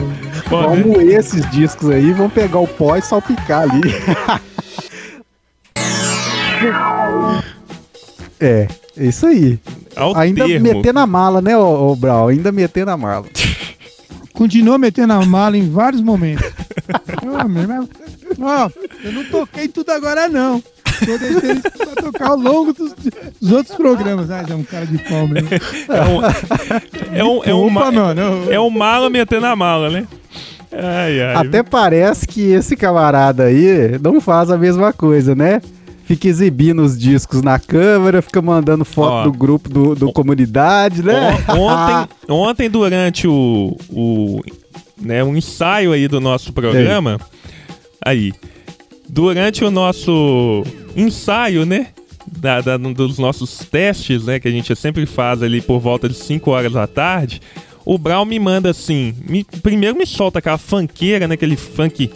Bom, Vamos moer esses discos aí, vamos pegar o pó e salpicar ali. é, é isso aí. Ao Ainda termo. meter na mala, né, ô, ô Brown? Ainda meter na mala. continua metendo a mala em vários momentos. Ó, eu não toquei tudo agora, não. Tô deixando isso pra tocar ao longo dos, dos outros programas. Ah, é um cara de pau mesmo. É um, é um, é um, Opa, é um mala metendo a mala, né? Ai, ai. Até parece que esse camarada aí não faz a mesma coisa, né? Fica exibindo os discos na câmera, fica mandando foto Ó. do grupo do, do comunidade, né? On- Ontem, ontem durante o, o, né, um ensaio aí do nosso programa, aí, durante o nosso ensaio, né, da, da- dos nossos testes, né, que a gente sempre faz ali por volta de 5 horas da tarde, o Brown me manda assim, me- primeiro me solta aquela funkeira, né, aquele funk,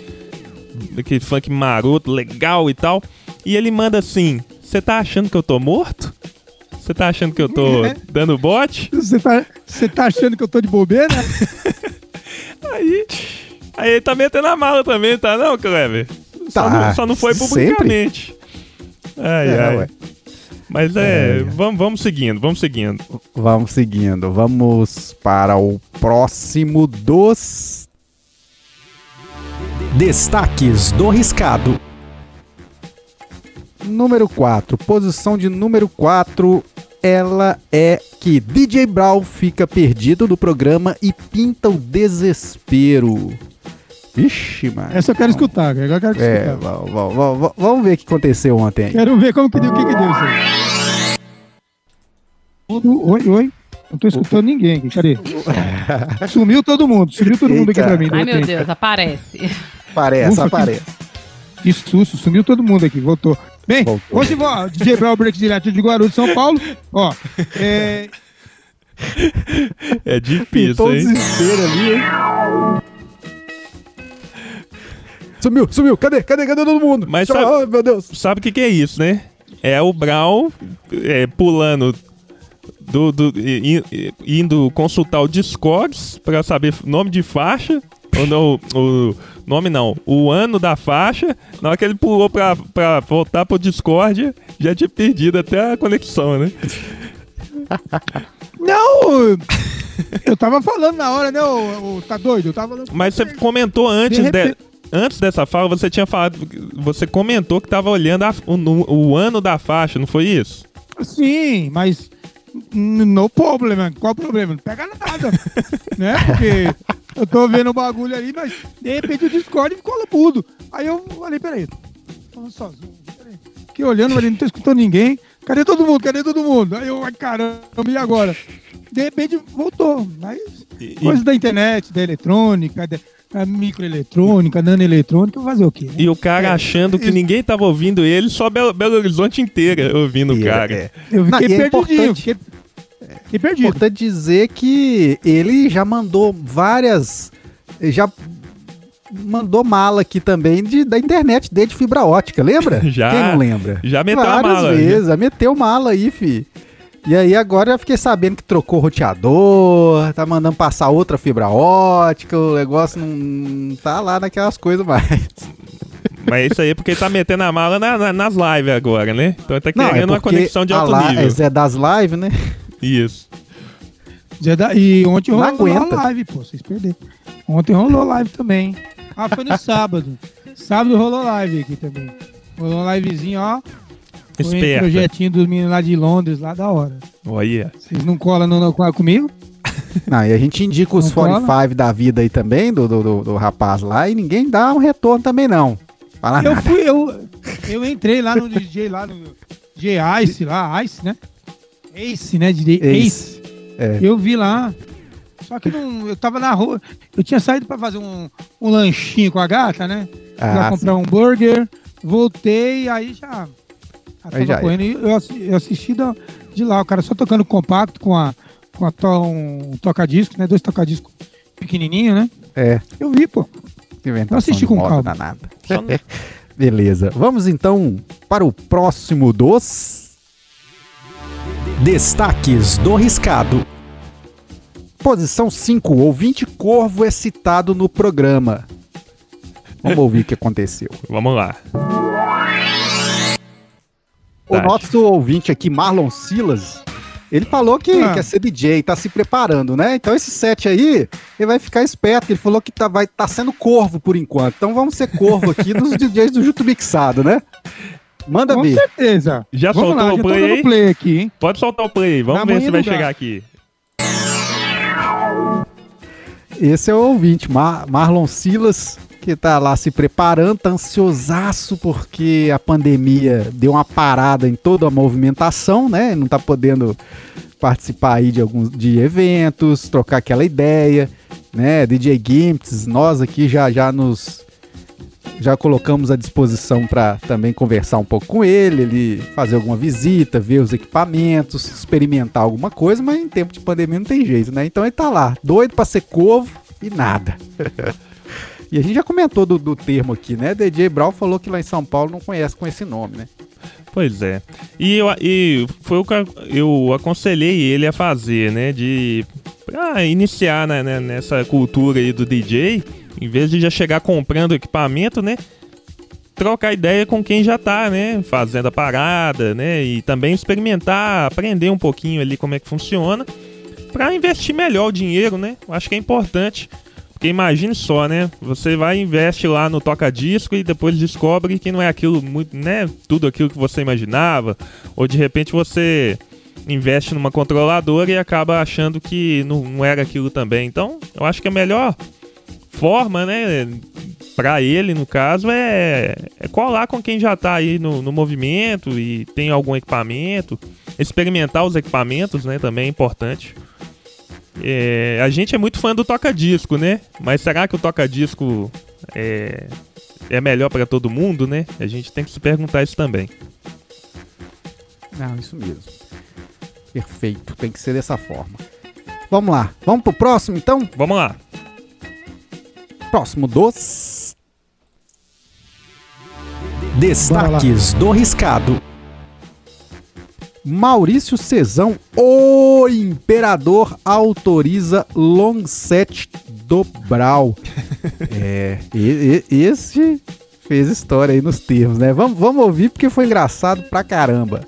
aquele funk maroto, legal e tal, e ele manda assim, você tá achando que eu tô morto? Você tá achando que eu tô É. dando bote? Você tá, tá achando que eu tô de bobeira? Aí, aí ele tá metendo a mala também, tá não, Kleber? Só, Tá, não, só não foi sempre. publicamente. Ai, É, ai. ué. Mas é, Vamos, vamos seguindo, vamos seguindo. Vamos seguindo. Vamos para o próximo dos. Destaques do Riscado. Número 4. Posição de número 4. Ela é que DJ Brown fica perdido no programa e pinta o desespero. Vixe, mano. Essa eu quero escutar, agora eu quero É, escutar. vamos, vamos, vamos, vamos ver o que aconteceu ontem. aí. Quero ver como que deu, o que que deu isso Oi, oi. Não tô escutando ninguém aqui, cadê? Sumiu todo mundo, sumiu todo mundo aqui Eita. pra mim. Ai, meu. Deus, aparece. Aparece, Ufa, que- aparece. Que susto, sumiu todo mundo aqui, voltou. Bem, Voltou. hoje vou, DJ Brown Break direto de Guarulhos, São Paulo. Ó, é, É Pintou difícil, hein? desespero ali, hein? Sumiu, sumiu. Cadê? Cadê? Cadê todo mundo? Mas Só- sabe- Ai, meu Deus. Sabe o que, que é isso, né? É o Brown é, pulando do, do- indo consultar o Discogs pra saber nome de faixa. Ou o nome não, o ano da faixa. Na hora que ele pulou pra, pra voltar pro Discord, já tinha perdido até a conexão, né? não, eu tava falando na hora, né, ô, ô, tá doido? Eu tava. Mas você comentou antes, De de- repente- antes dessa fala, você tinha falado. Você comentou que tava olhando a- o, o ano da faixa, não foi isso? Sim, mas no problema. Qual o problema? Não pega nada. né? Porque eu tô vendo o bagulho ali, mas de repente o Discord ficou mudo. Aí eu falei, peraí, tô falando sozinho. Peraí. Fiquei olhando, falei, não tô escutando ninguém. Cadê todo mundo? Cadê todo mundo? Aí eu, ai caramba, e agora? De repente voltou. Mas E- coisa da internet, da eletrônica, da, da microeletrônica, nanoeletrônica, fazer o quê? né? E o cara achando que ninguém tava ouvindo ele, só Belo, Belo Horizonte inteira ouvindo o E- cara. é. Eu Não, fiquei e é Fiquei, fiquei perdido. Importante dizer que ele já mandou várias. Já mandou mala aqui também de, da internet dele de fibra ótica, lembra? Já. Quem não lembra? Já meteu a Várias mala. vezes, já meteu mala aí, fi. E aí agora eu fiquei sabendo que trocou roteador, tá mandando passar outra fibra ótica, o negócio não tá lá naquelas coisas mais. Mas isso aí é porque ele tá metendo a mala na- na- nas lives agora, né? Então ele tá Não, querendo uma conexão de alto nível. É das lives, né? Isso. E ontem rolou aguenta. live, pô, vocês perderam. Ontem rolou live também. Ah, foi no sábado. Sábado rolou live aqui também. Rolou uma livezinho, ó. Foi um projetinho dos meninos lá de Londres, lá da hora. Olha. Vocês não colam no, no, comigo? Não, e a gente indica os Não cola? 45 da vida aí também, do, do, do- do rapaz lá, e ninguém dá um retorno também, não. Fala Eu nada. fui, eu, eu entrei lá no DJ, lá no DJ Ice, lá, Ice, né? Ace, né? DJ Ace. Ace. É. Eu vi lá. Só que não, eu tava na rua. Eu tinha saído pra fazer um, um lanchinho com a gata, né? pra Ah, comprar um hambúrguer. Voltei, aí já. já Aí já é. correndo. E Eu, eu assisti da- de lá, o cara só tocando compacto com a, com a to, um toca-disco, né? Dois toca-disco pequenininho, né? é, Eu vi, pô. inventação Eu assisti de com calma. danada. Beleza. Vamos então para o próximo dos. Destaques do Riscado. Posição 5. Ouvinte Corvo é citado no programa. Vamos ouvir o que aconteceu. Vamos lá. O Tá. nosso ouvinte aqui, Marlon Silas, ele falou que Ah. quer ser DJ, tá se preparando, né? Então esse set aí, ele vai ficar esperto. Ele falou que tá, vai, tá sendo corvo por enquanto. Então vamos ser corvo aqui nos DJs do Juto Mixado, né? Manda Com ver. certeza. Já Vamos soltou lá, o já tô play aí? play aqui, hein? Pode soltar o play. Vamos Na ver se vai chegar aqui. esse é o ouvinte, Mar Marlon Silas, que tá lá se preparando, tá ansiosaço porque a pandemia deu uma parada em toda a movimentação, né? Não tá podendo participar aí de alguns de eventos, trocar aquela ideia, né? DJ Gimps, nós aqui já já nos já colocamos à disposição para também conversar um pouco com ele, ele fazer alguma visita, ver os equipamentos, experimentar alguma coisa, mas em tempo de pandemia não tem jeito, né? Então ele tá lá, doido para ser corvo e nada. e a gente já comentou do, do termo aqui, né? DJ Brown falou que lá em São Paulo não conhece com esse nome, né? Pois é. E, eu, e foi o que eu aconselhei ele a fazer, né? De ah, iniciar né, né, nessa cultura aí do DJ, em vez de já chegar comprando equipamento, né? Trocar ideia com quem já tá, né? Fazendo a parada, né? E também experimentar, aprender um pouquinho ali como é que funciona, para investir melhor o dinheiro, né? Eu acho que é importante. Porque imagine só, né? Você vai investe lá no toca-disco e depois descobre que não é aquilo muito, né? Tudo aquilo que você imaginava. Ou de repente você investe numa controladora e acaba achando que não, não era aquilo também. Então, eu acho que a melhor forma, né? Pra ele, no caso, é, é colar com quem já tá aí no, no movimento e tem algum equipamento. Experimentar os equipamentos, né? Também é importante. É, a gente é muito fã do toca-disco, né? Mas será que o toca-disco é, é melhor para todo mundo, né? A gente tem que se perguntar isso também. Não, isso mesmo. Perfeito, tem que ser dessa forma. Vamos lá, vamos pro próximo então? Vamos lá. Próximo dos. Destaques do Riscado. Maurício Cezão, o imperador, autoriza long set do Brau. é, e, e, esse fez história aí nos termos, né? Vamos, vamos ouvir porque foi engraçado pra caramba.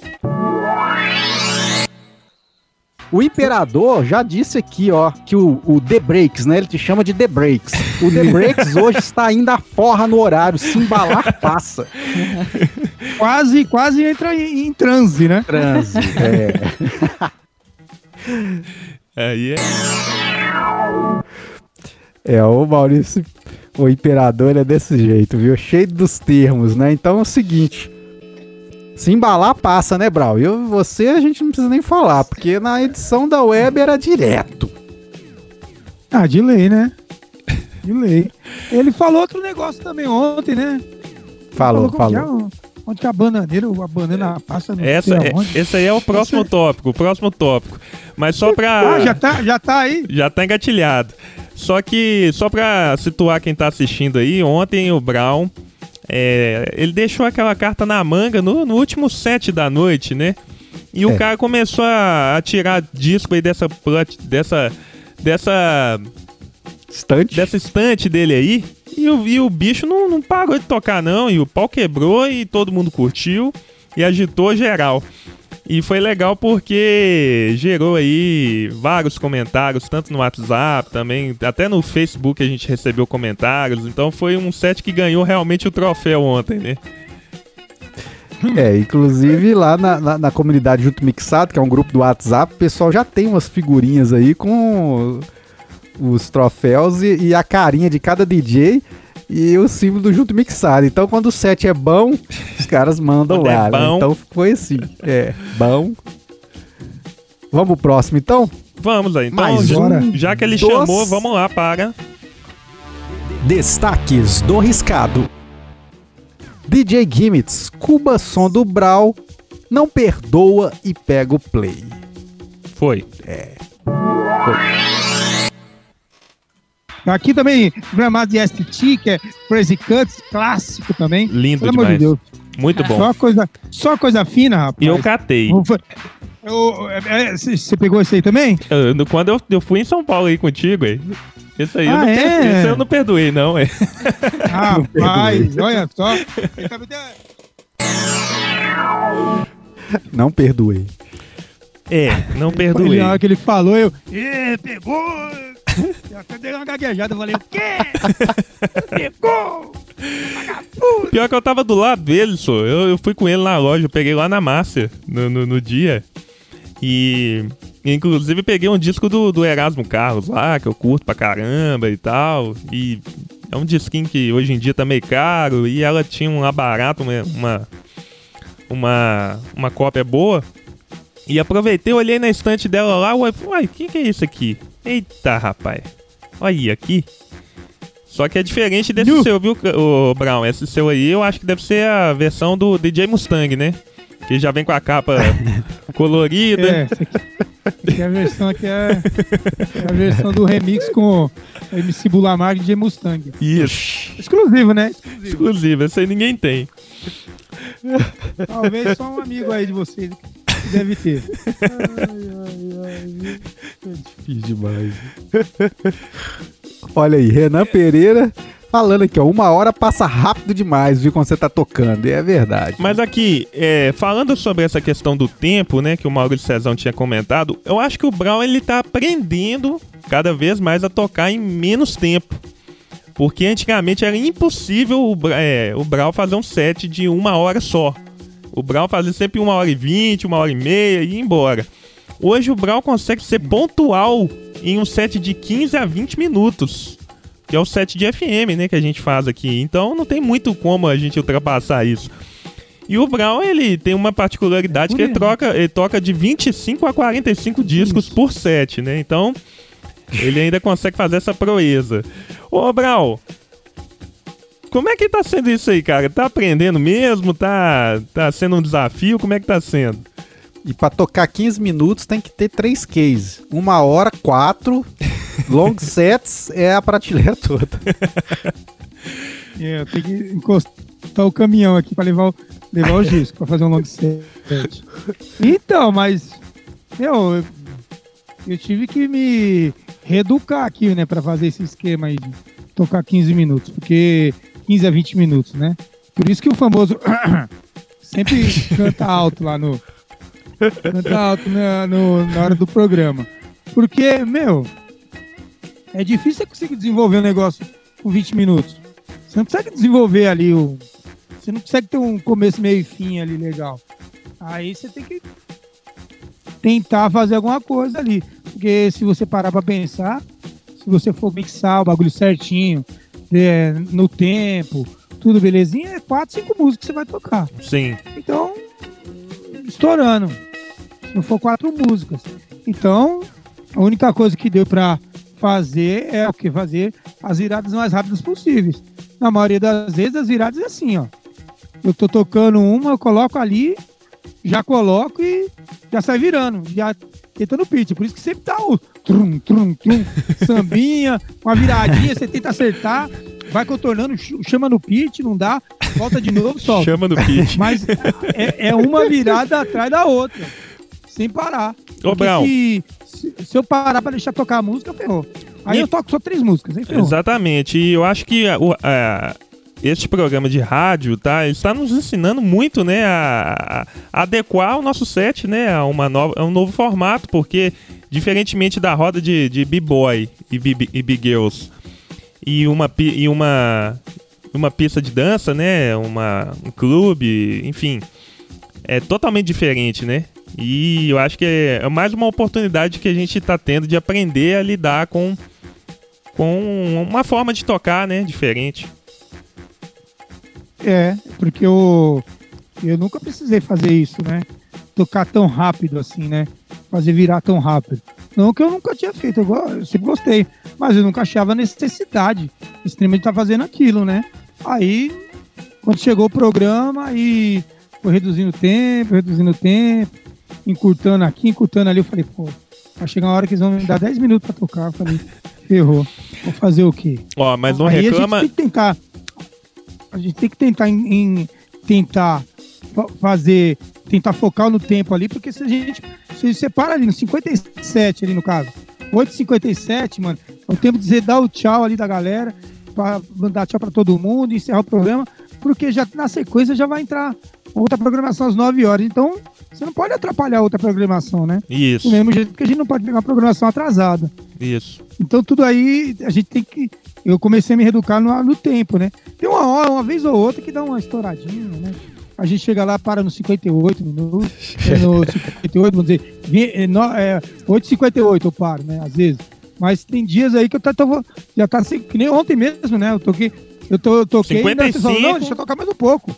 O imperador já disse aqui, ó, que o, o The Breaks, né? Ele te chama de The Breaks. O The Breaks hoje está ainda forra no horário, se embalar passa. quase, quase entra em, em transe, né? Transe, é. Aí é. É, o Maurício, o imperador é desse jeito, viu? Cheio dos termos, né? Então é o seguinte. Se embalar, passa, né, Brau? Eu você a gente não precisa nem falar, porque na edição da web era direto. Ah, de lei, né? De lei. Ele falou outro negócio também ontem, né? Falou, falou. falou. É, onde que a bananeira, a banana passa no Essa, é, esse aí é o próximo tópico, o próximo tópico. Mas só pra. Ah, já tá, já tá aí? Já tá engatilhado. Só que, só pra situar quem tá assistindo aí, ontem o Brown é, ele deixou aquela carta na manga no, no, último set da noite, né? E é. o cara começou a, a, tirar disco aí dessa dessa dessa estante, dessa estante dele aí. E o, e o bicho não, não parou de tocar não, e o pau quebrou e todo mundo curtiu e agitou geral. E foi legal porque gerou aí vários comentários, tanto no WhatsApp, também, até no Facebook a gente recebeu comentários. Então foi um set que ganhou realmente o troféu ontem, né? É, inclusive lá na, na, na, comunidade Junto Mixado, que é um grupo do WhatsApp, o pessoal já tem umas figurinhas aí com os troféus e, e a carinha de cada DJ e o símbolo do junto mixado. Então, quando o set é bom, os caras mandam quando é lá. É né? Então foi assim. É, bom. Vamos pro próximo, então? Vamos aí. Então, Mais um, já que ele dos... chamou, vamos lá para. Destaques do Riscado. DJ Gimmits, Cuba Som do Brau, não perdoa e pega o play. Foi. É. Foi. Aqui também, gramado de ST, que é Crazy Cuts, clássico também. Lindo Pelo demais. De Muito bom. Só coisa, só coisa fina, rapaz. E eu catei. Você pegou esse aí também? Eu, quando eu, eu fui em São Paulo aí contigo, aí. Esse aí, ah, eu não é? perdoei, esse eu não perdoei, não, é. Rapaz, olha só. Não perdoei. É, não perdoei. Na hora que ele falou, eu. Ê, pegou! Eu até dei uma gaguejada, eu falei, o quê? Pegou! Pior que eu tava do lado dele, só. Eu, eu fui com ele na loja, eu peguei lá na Márcia no, no, no dia. E inclusive peguei um disco do, do Erasmo Carlos lá, que eu curto pra caramba e tal. E é um disquinho que hoje em dia tá meio caro. E ela tinha um barato, uma, uma, uma, uma cópia boa. E aproveitei, olhei na estante dela lá, uai, uai, o que, que é isso aqui? Eita, rapaz. Olha aqui. Só que é diferente desse seu, viu, o Brown? Esse seu aí eu acho que deve ser a versão do DJ Mustang, né? Que já vem com a capa colorida. É, essa aqui, é a versão aqui é, é a versão do remix com MC Bulamar e DJ Mustang. Isso. Exclusivo, né? Exclusivo. Exclusiva, essa aí ninguém tem. Talvez só um amigo aí de vocês deve ter. Difícil demais. Olha aí, Renan Pereira falando aqui, ó. Uma hora passa rápido demais, viu, quando você tá tocando. E é verdade. Mas aqui, é, falando sobre essa questão do tempo, né, que o Maurício Cezão tinha comentado, eu acho que o Brown ele tá aprendendo cada vez mais a tocar em menos tempo. Porque antigamente era impossível o, é, o Brown fazer um set de uma hora só. O Brown fazia sempre uma hora e vinte, uma hora e meia e ia embora. Hoje o Brown consegue ser pontual em um set de 15 a 20 minutos. Que é o set de FM, né, que a gente faz aqui. Então não tem muito como a gente ultrapassar isso. E o Brown, ele tem uma particularidade que ele, troca, ele toca de 25 a 45 discos por set, né? Então, ele ainda consegue fazer essa proeza. Ô, Brown, como é que tá sendo isso aí, cara? Tá aprendendo mesmo? Tá, tá sendo um desafio? Como é que tá sendo? E pra tocar 15 minutos tem que ter três cases. Uma hora, quatro. Long sets é a prateleira toda. É, eu tenho que encostar o caminhão aqui pra levar o, levar o disco, pra fazer um long set. Então, mas, meu, eu, eu tive que me reeducar aqui, né, pra fazer esse esquema aí de tocar 15 minutos, porque 15 a 20 minutos, né? Por isso que o famoso sempre canta alto lá no. Canta alto na, no- na hora do programa. Porque, meu, é difícil você conseguir desenvolver um negócio com 20 minutos. Você não consegue desenvolver ali o. Você não consegue ter um começo, meio e fim ali legal. Aí você tem que tentar fazer alguma coisa ali. Porque se você parar pra pensar, se você for mixar o bagulho certinho, é, no tempo, tudo belezinha, é 4, 5 músicas que você vai tocar. Sim. Então, estourando. Se não for quatro músicas. Então, a única coisa que deu pra fazer é o que? Fazer as viradas mais rápidas possíveis. Na maioria das vezes, as viradas é assim, ó. Eu tô tocando uma, eu coloco ali, já coloco e já sai virando. Já tenta no pitch. Por isso que sempre tá o trum, trum, trum, sambinha, uma viradinha, você tenta acertar, vai contornando, ch- chama no pitch, não dá, volta de novo, solta. Chama no pitch. Mas é, é uma virada atrás da outra. Sem parar. Ô. Se, se, eu parar pra deixar tocar a música, ferrou. Aí E- eu toco só três músicas, aí ferrou. Exatamente. E eu acho que o- a- este programa de rádio, tá? Está nos ensinando muito, né? A, a adequar o nosso set, né? A, uma nova, a um novo formato, porque diferentemente da roda de, de B-Boy e B-Girls e uma, e uma, uma pista de dança, né? Uma, um clube, enfim. É totalmente diferente, né? E eu acho que é mais uma oportunidade que a gente está tendo de aprender a lidar com com uma forma de tocar, né, diferente. É, porque eu, eu nunca precisei fazer isso, né? Tocar tão rápido assim, né? Fazer virar tão rápido. Não que eu nunca tinha feito, eu, eu sempre gostei. Mas eu nunca achava necessidade extrema de estar fazendo aquilo, né? Aí, quando chegou o programa, aí foi reduzindo o tempo, reduzindo o tempo, encurtando aqui, encurtando ali, eu falei, pô, vai chegar uma hora que eles vão me dar 10 minutos pra tocar. Eu falei, ferrou. Vou fazer o quê? Ó, mas não Aí reclama. A gente tem que tentar. A gente tem que tentar em, em- tentar fa- fazer, tentar focar no tempo ali, porque se a gente se separa ali no 57 ali no caso, 8h57, mano, é o tempo de você dar o tchau ali da galera, pra mandar tchau pra todo mundo, encerrar o programa, porque já na sequência já vai entrar outra programação às 9 horas. Então, você não pode atrapalhar outra programação, né? Isso, Do mesmo jeito que a gente não pode pegar uma programação atrasada. isso. Então tudo aí a gente tem que. Eu comecei a me reeducar no, no tempo, né? Tem uma hora, uma vez ou outra que dá uma estouradinha, né? a gente chega lá, para nos 58 minutos, é, no 58, vamos dizer, vi- é, no- é, 8h58 eu paro, né, às vezes. Mas tem dias aí que eu tô- já tá assim, que nem ontem mesmo, né, eu toquei, eu, eu toquei e ainda vocês falam, 55. não, deixa eu tocar mais um pouco.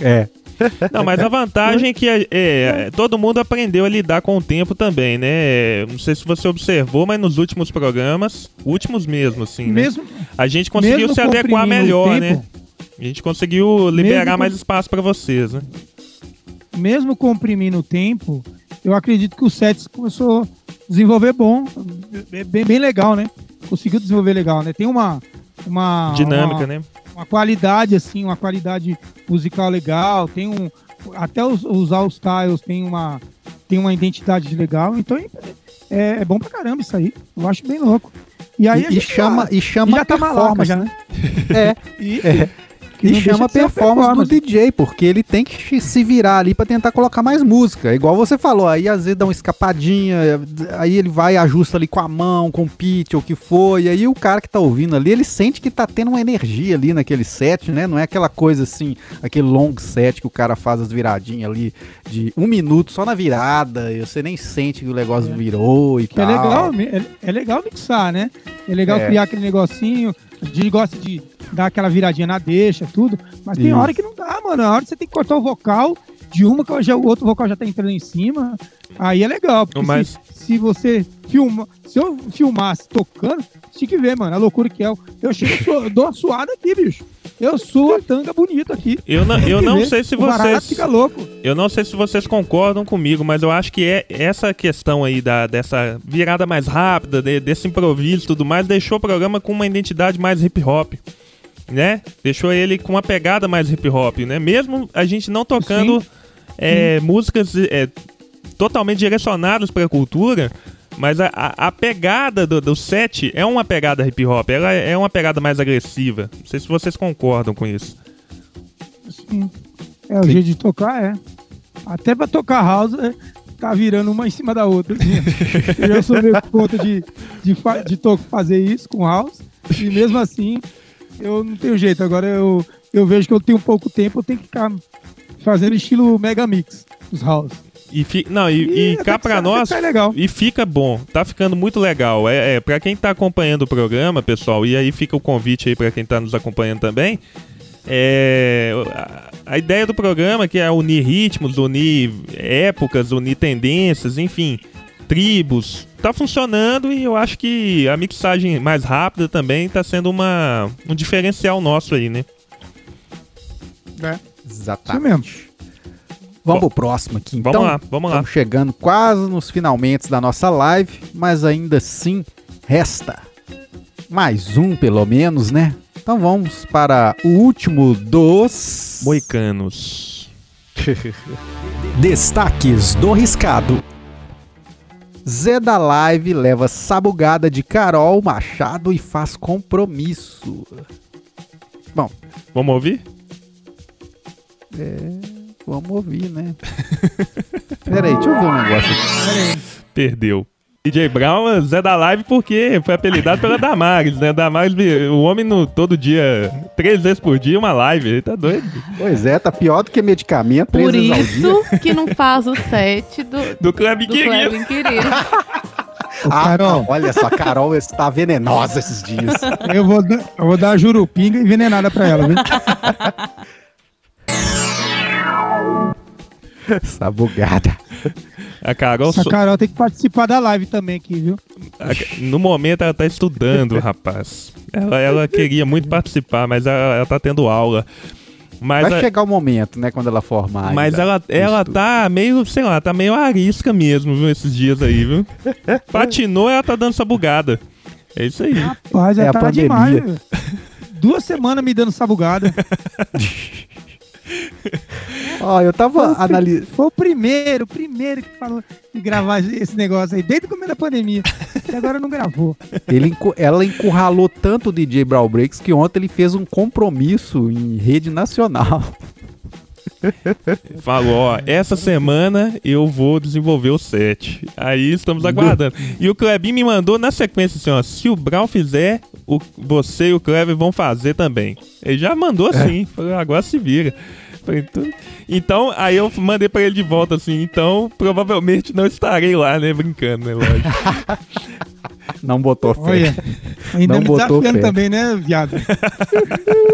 É. Não, mas a vantagem é que é, é, todo mundo aprendeu a lidar com o tempo também, né? Não sei se você observou, mas nos últimos programas, últimos mesmo, assim, né? Mesmo, A gente conseguiu se adequar melhor, né? A gente conseguiu liberar Mesmo mais espaço pra vocês, né? mesmo comprimindo o tempo, eu acredito que o sets começou a desenvolver bom, bem, bem legal, né? Conseguiu desenvolver legal, né? Tem uma uma Dinâmica, uma, né? Uma qualidade assim, uma qualidade musical legal, tem um até os, os All Styles tem uma tem uma identidade legal, então é, é bom pra caramba isso aí. Eu acho bem louco. E aí a E, e chama, tá- e chama já tá malaca performance, já, né? É, e, é. Que E não chama ser uma performance, do DJ, porque ele tem que se virar ali pra tentar colocar mais música. É Igual você falou, aí às vezes dá uma escapadinha, aí ele vai e ajusta ali com a mão, com o pitch, ou o que for, e aí o cara que tá ouvindo ali, ele sente que tá tendo uma energia ali naquele set, né? Não é aquela coisa assim, aquele long set que o cara faz as viradinhas ali de um minuto só na virada, e você nem sente que o negócio É. virou e é tal. legal, é, é legal mixar, né? É legal É. criar aquele negocinho. Gente gosta de dar aquela viradinha na deixa, tudo. Mas tem Isso. hora que não dá, mano. A hora que você tem que cortar o vocal de uma que já, o outro vocal já tá entrando em cima. Aí é legal. Porque Mas- se, se você filma. Se eu filmasse tocando, tinha que ver, mano. A loucura que é. Eu chego, eu dou uma suada aqui, bicho. Eu sou a tanga bonita aqui. Eu não, eu não sei se vocês. fica louco. Eu não sei se vocês concordam comigo, mas eu acho que é essa questão aí da, dessa virada mais rápida, de- desse improviso e tudo mais, deixou o programa com uma identidade mais hip hop. Né? Deixou ele com uma pegada mais hip hop, né? Mesmo a gente não tocando é, músicas é, totalmente direcionadas para a cultura, mas a, a- a pegada do, do set é uma pegada hip hop, ela é uma pegada mais agressiva. Não sei se vocês concordam com isso. Sim. É, o jeito de tocar é. Até pra tocar house, é, tá virando uma em cima da outra. eu sou meio por conta de, de, fa- de to- fazer isso com house. E mesmo assim, eu não tenho jeito. Agora eu, eu vejo que eu tenho pouco tempo, eu tenho que ficar fazendo estilo mega mix os house. E fi- não, e, e até cá sai- até nós. E fica bom, tá ficando muito legal. É, é para quem tá acompanhando o programa, pessoal, e aí fica o convite aí pra quem tá nos acompanhando também. É, a, a ideia do programa que é unir ritmos, unir épocas, unir tendências, enfim, tribos. Tá funcionando e eu acho que a mixagem mais rápida também tá sendo uma, um diferencial nosso aí, né? Isso Exatamente. Vamos Bom, pro próximo aqui, Vamos então. lá, vamos lá. Estamos chegando quase nos finalmente da nossa live, mas ainda assim resta mais um, pelo menos, né? Então vamos para o último dos. Moicanos. Destaques do Riscado. Zé da Live leva sabugada de Carol Machado e faz compromisso. Vamos ouvir? Vamos ouvir, né? Peraí, deixa eu ver um negócio aqui. Perdeu. DJ Brown, Zé da Live, porque foi apelidado pela Damares, né? Damares, o homem no, todo dia, três vezes por dia, uma live. Ele tá doido. Pois é, tá pior do que medicamento, três Por vezes ao dia. isso que não faz o set do, Do Clube do Querido. Ô, Ah, Carol, não, olha só, a Carol está venenosa esses dias. eu vou, dar- eu vou dar a jurupinga envenenada pra ela, viu? Sabugada. A Carol, Essa so- Carol tem que participar da live também aqui, viu? a- no momento, ela tá estudando, rapaz. Ela, ela queria muito participar, mas ela, ela tá tendo aula. Mas, Vai a- chegar o momento, né, quando ela formar. mas ela, ela Estudo. tá meio, sei lá, tá meio arisca mesmo, viu, esses dias aí, viu? Patinou, ela tá dando essa bugada. É isso aí. Rapaz, já É a tá demais. Duas semanas me dando sabugada. Ó, eu tava analisando. Foi o primeiro, o primeiro que falou de gravar esse negócio aí, desde o começo da pandemia. E agora não gravou. Ele, ela encurralou tanto o DJ Brawl Breaks que ontem ele fez um compromisso em rede nacional. Falou, ó, essa semana eu vou desenvolver o set. Aí estamos aguardando. E o Klebin me mandou na sequência assim, ó, se o Brown fizer, o, você e o Kleber vão fazer também. Ele já mandou assim, falou, agora se vira. Então, aí eu mandei pra ele de volta assim, então provavelmente não estarei lá, né? Brincando, né? Lógico. Não botou fé. Olha, ainda Não me botou desafiando fé. também, né, viado?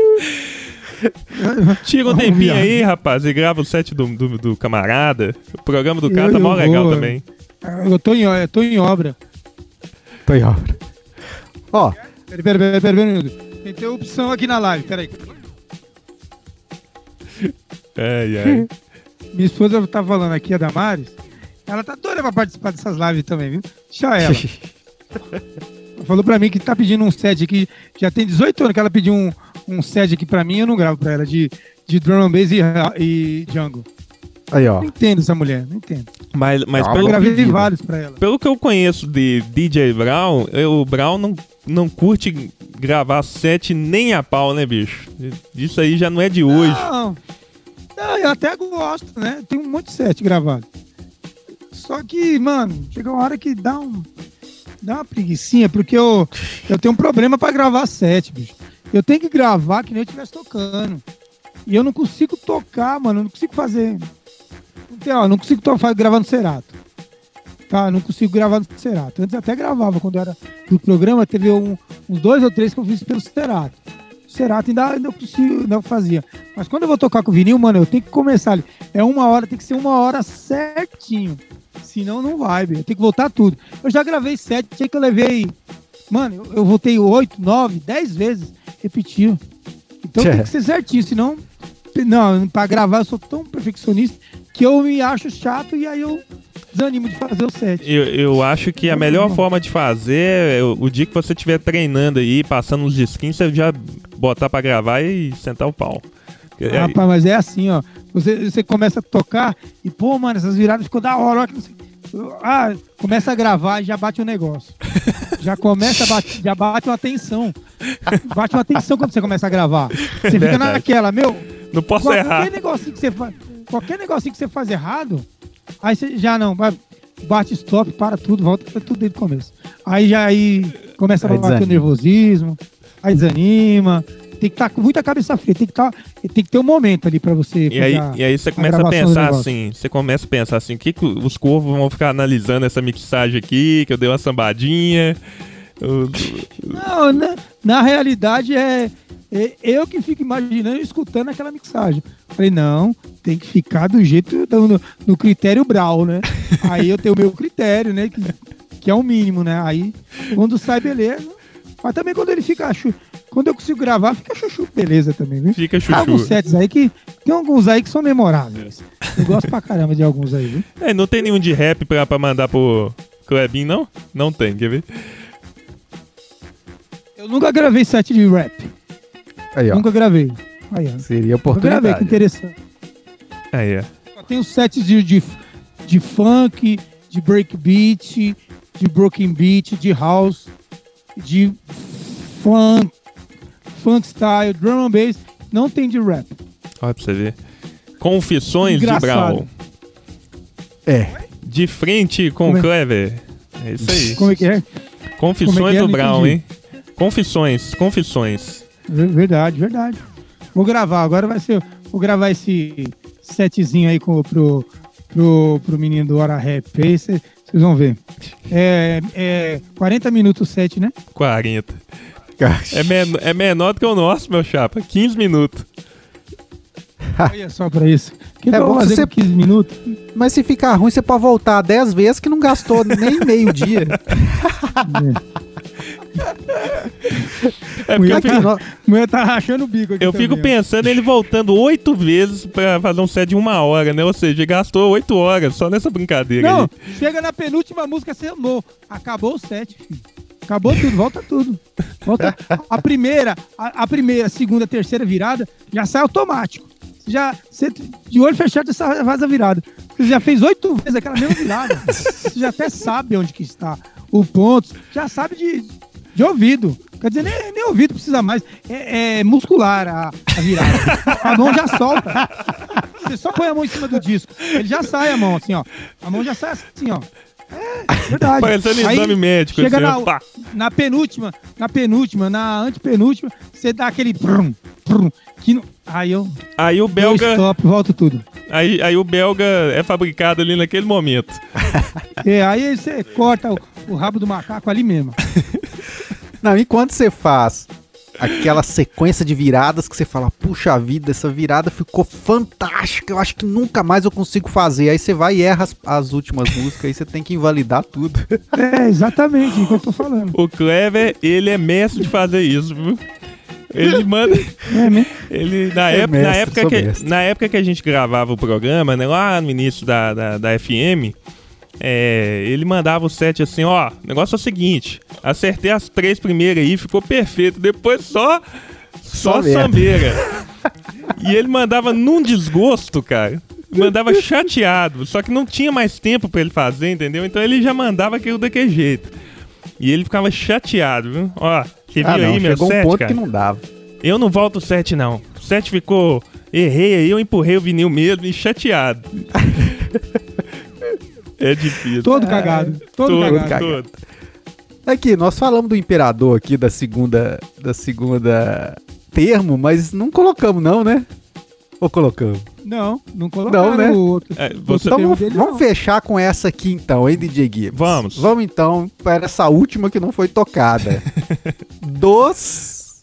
Tira um tempinho aí, rapaz, e grava o set do, do, do camarada. O programa do cara Eu- tá mó legal vou. também. Eu tô em, eu tô em obra. Tô em obra. Ó, Peraí, peraí, peraí, peraí, peraí. Tem interrupção aqui na live, peraí. Ai, ai. Minha esposa tá falando aqui, a Damares. Ela tá doida pra participar dessas lives também, viu? Deixa ela. Ela Falou pra mim que tá pedindo um set aqui. Já tem 18 anos que ela pediu um, um set aqui pra mim eu não gravo pra ela. De, de drum and bass e, e jungle. aí, ó. Não entendo essa mulher, não entendo. Mas, mas Calma, Eu pelo, gravei vários pra ela. pelo que eu conheço de DJ Brown, eu- o Brown não, não curte gravar set nem a pau, né, bicho? Isso aí já não é de hoje. Não, eu até gosto, né? Tem um monte de set gravado. Só que, mano, chega uma hora que dá um. Dá uma preguiçinha, porque eu, eu tenho um problema pra gravar set, bicho. Eu tenho que gravar que nem eu estivesse tocando. E eu não consigo tocar, mano. Eu não consigo fazer. Não, tem, ó, não consigo to- fa- gravar no Cerato. Tá, não consigo gravar no Cerato. Antes até gravava quando era do programa, teve um- uns dois ou três que eu fiz pelo Cerato. Cerato ainda, ainda, eu consigo, eu fazia. Mas quando eu vou tocar com vinil, mano, eu tenho que começar ali. É uma hora, tem que ser uma hora certinho. Senão não vai. Eu tenho que voltar tudo. Eu já gravei sete, sei que eu levei. Mano, eu, eu voltei oito, nove, dez vezes. Repetiu. Então tem que ser certinho, senão. Não, pra gravar eu sou tão perfeccionista que eu me acho chato e aí eu desanimo de fazer o set. Eu, eu acho que a melhor forma de fazer é o, o dia que você estiver treinando aí, passando os skins, você já botar pra gravar e sentar o pau. Rapaz, mas é assim, ó. Você, você começa a tocar e, pô, mano, essas viradas ficou da hora. ó, que não sei- Ah, começa a gravar e já bate um negócio. Já começa a bate, já bate uma tensão. Bate uma tensão quando você começa a gravar. Você fica naquela, meu, não posso qualquer errar. negocinho que você qualquer negocinho que você faz errado, aí você já não, vai, bate stop, para tudo, volta pra tudo desde o começo. Aí já aí começa a Aí bater o nervosismo, aí desanima. Tem que estar com muita cabeça fria, tem que, tá, tem que ter um momento ali pra você E aí, a- e aí você começa a do pensar assim, você começa a pensar assim, o que, que os corvos vão ficar analisando essa mixagem aqui, que eu dei uma sambadinha. eu- Não, na, na realidade é, é eu que fico imaginando e escutando aquela mixagem. Falei, não, tem que ficar do jeito, no, no critério Brau, né? Aí eu tenho o meu critério, né? Que, que é o mínimo, né? Aí quando sai, beleza. Mas também quando ele fica. chu- Quando eu consigo gravar, fica chuchu, beleza também, viu? Fica Tem alguns chuchu. sets aí que. Tem alguns aí que são memoráveis. Eu gosto pra caramba de alguns aí, viu? É, não tem nenhum de rap pra, pra mandar pro Klebin, não? Não tem, quer ver? Eu nunca gravei set de rap. Aí, ó. Nunca gravei. Aí, ó. Seria Eu gravei, que oportunidade. interessante. Aí, é. Só tem os sets de, de, de funk, de breakbeat, de broken beat, de house, de funk, funk style, drum and bass. Não tem de rap. Olha pra você ver. Confissões de Engraçado. Brown. É. De frente com o é? Clever. É isso aí. Como é que é? Confissões é que é? do Brown, hein? Confissões, confissões. Ver- Verdade, verdade. Vou gravar, agora vai ser. Vou gravar esse setzinho aí com, pro, pro, pro menino do Hora Rap. Aí vocês vão ver. É, é 40 minutos o set, né? 40. É, men é menor do que o nosso, meu chapa. 15 minutos. Olha só pra isso. Que É bom fazer você- com 15 minutos? Mas se ficar ruim, você pode voltar 10 vezes que não gastou nem meio dia. É porque eu Aqui, fico, A mulher tá rachando o bico aqui. eu fico também, ó. pensando ele voltando oito vezes pra fazer um set de uma hora, né? Ou seja, gastou oito horas só nessa brincadeira Não, aí. chega na penúltima música, você amou. Acabou o set, filho. Acabou tudo, volta tudo. Volta. A primeira, a, a primeira, segunda, terceira virada já sai automático. Você já, você, de olho fechado, você faz a virada. Você já fez oito vezes aquela mesma virada. Você já até sabe onde que está o ponto. Já sabe de, de ouvido. Quer dizer, nem, nem ouvido precisa mais. É, é muscular a, a virada. A mão já solta. Você só põe a mão em cima do disco. Ele já sai a mão, assim, ó. A mão já sai assim, ó. É, verdade. Parecendo Aí, exame médico. chega assim, na, na penúltima, na penúltima, na antepenúltima, você dá aquele brum, brum, que não- Aí eu Aí o belga, stop, volto tudo. aí, aí o belga é fabricado ali naquele momento. É, aí você corta o, o rabo do macaco ali mesmo. Não, enquanto você faz aquela sequência de viradas que você fala, puxa vida, essa virada ficou fantástica, eu acho que nunca mais eu consigo fazer. Aí você vai e erra as, as últimas músicas, aí você tem que invalidar tudo. É, exatamente, o que eu tô falando. O Clever, ele é mestre de fazer isso, viu? Ele manda. É, né? Ele, na, É época, na, mestre, época sou que, mestre. na época que a gente gravava o programa, né, lá no início da, da, da FM, é, ele mandava o set assim: ó, o negócio é o seguinte, acertei as três primeiras aí, ficou perfeito, depois só. Só, Só sambeira. e ele mandava num desgosto, cara. Mandava chateado, só que não tinha mais tempo pra ele fazer, entendeu? Então ele já mandava aquilo daquele jeito. E ele ficava chateado, viu? Ó, você viu Ah, não, aí meu chegou um set, ponto cara? que não dava. Eu não volto o 7, não. O 7 ficou. Errei aí, eu empurrei o vinil mesmo e chateado. é difícil. Todo cagado. Todo, Todo, cagado. todo. Aqui, nós falamos do imperador aqui da segunda da segunda termo, mas não colocamos não, né? Ou colocamos? Não, não colocaram Não, né? o outro. É, você- Então vamos, dele, vamos não. fechar com essa aqui então, hein, DJ Gibbs? Vamos. Vamos então para essa última que não foi tocada. Dos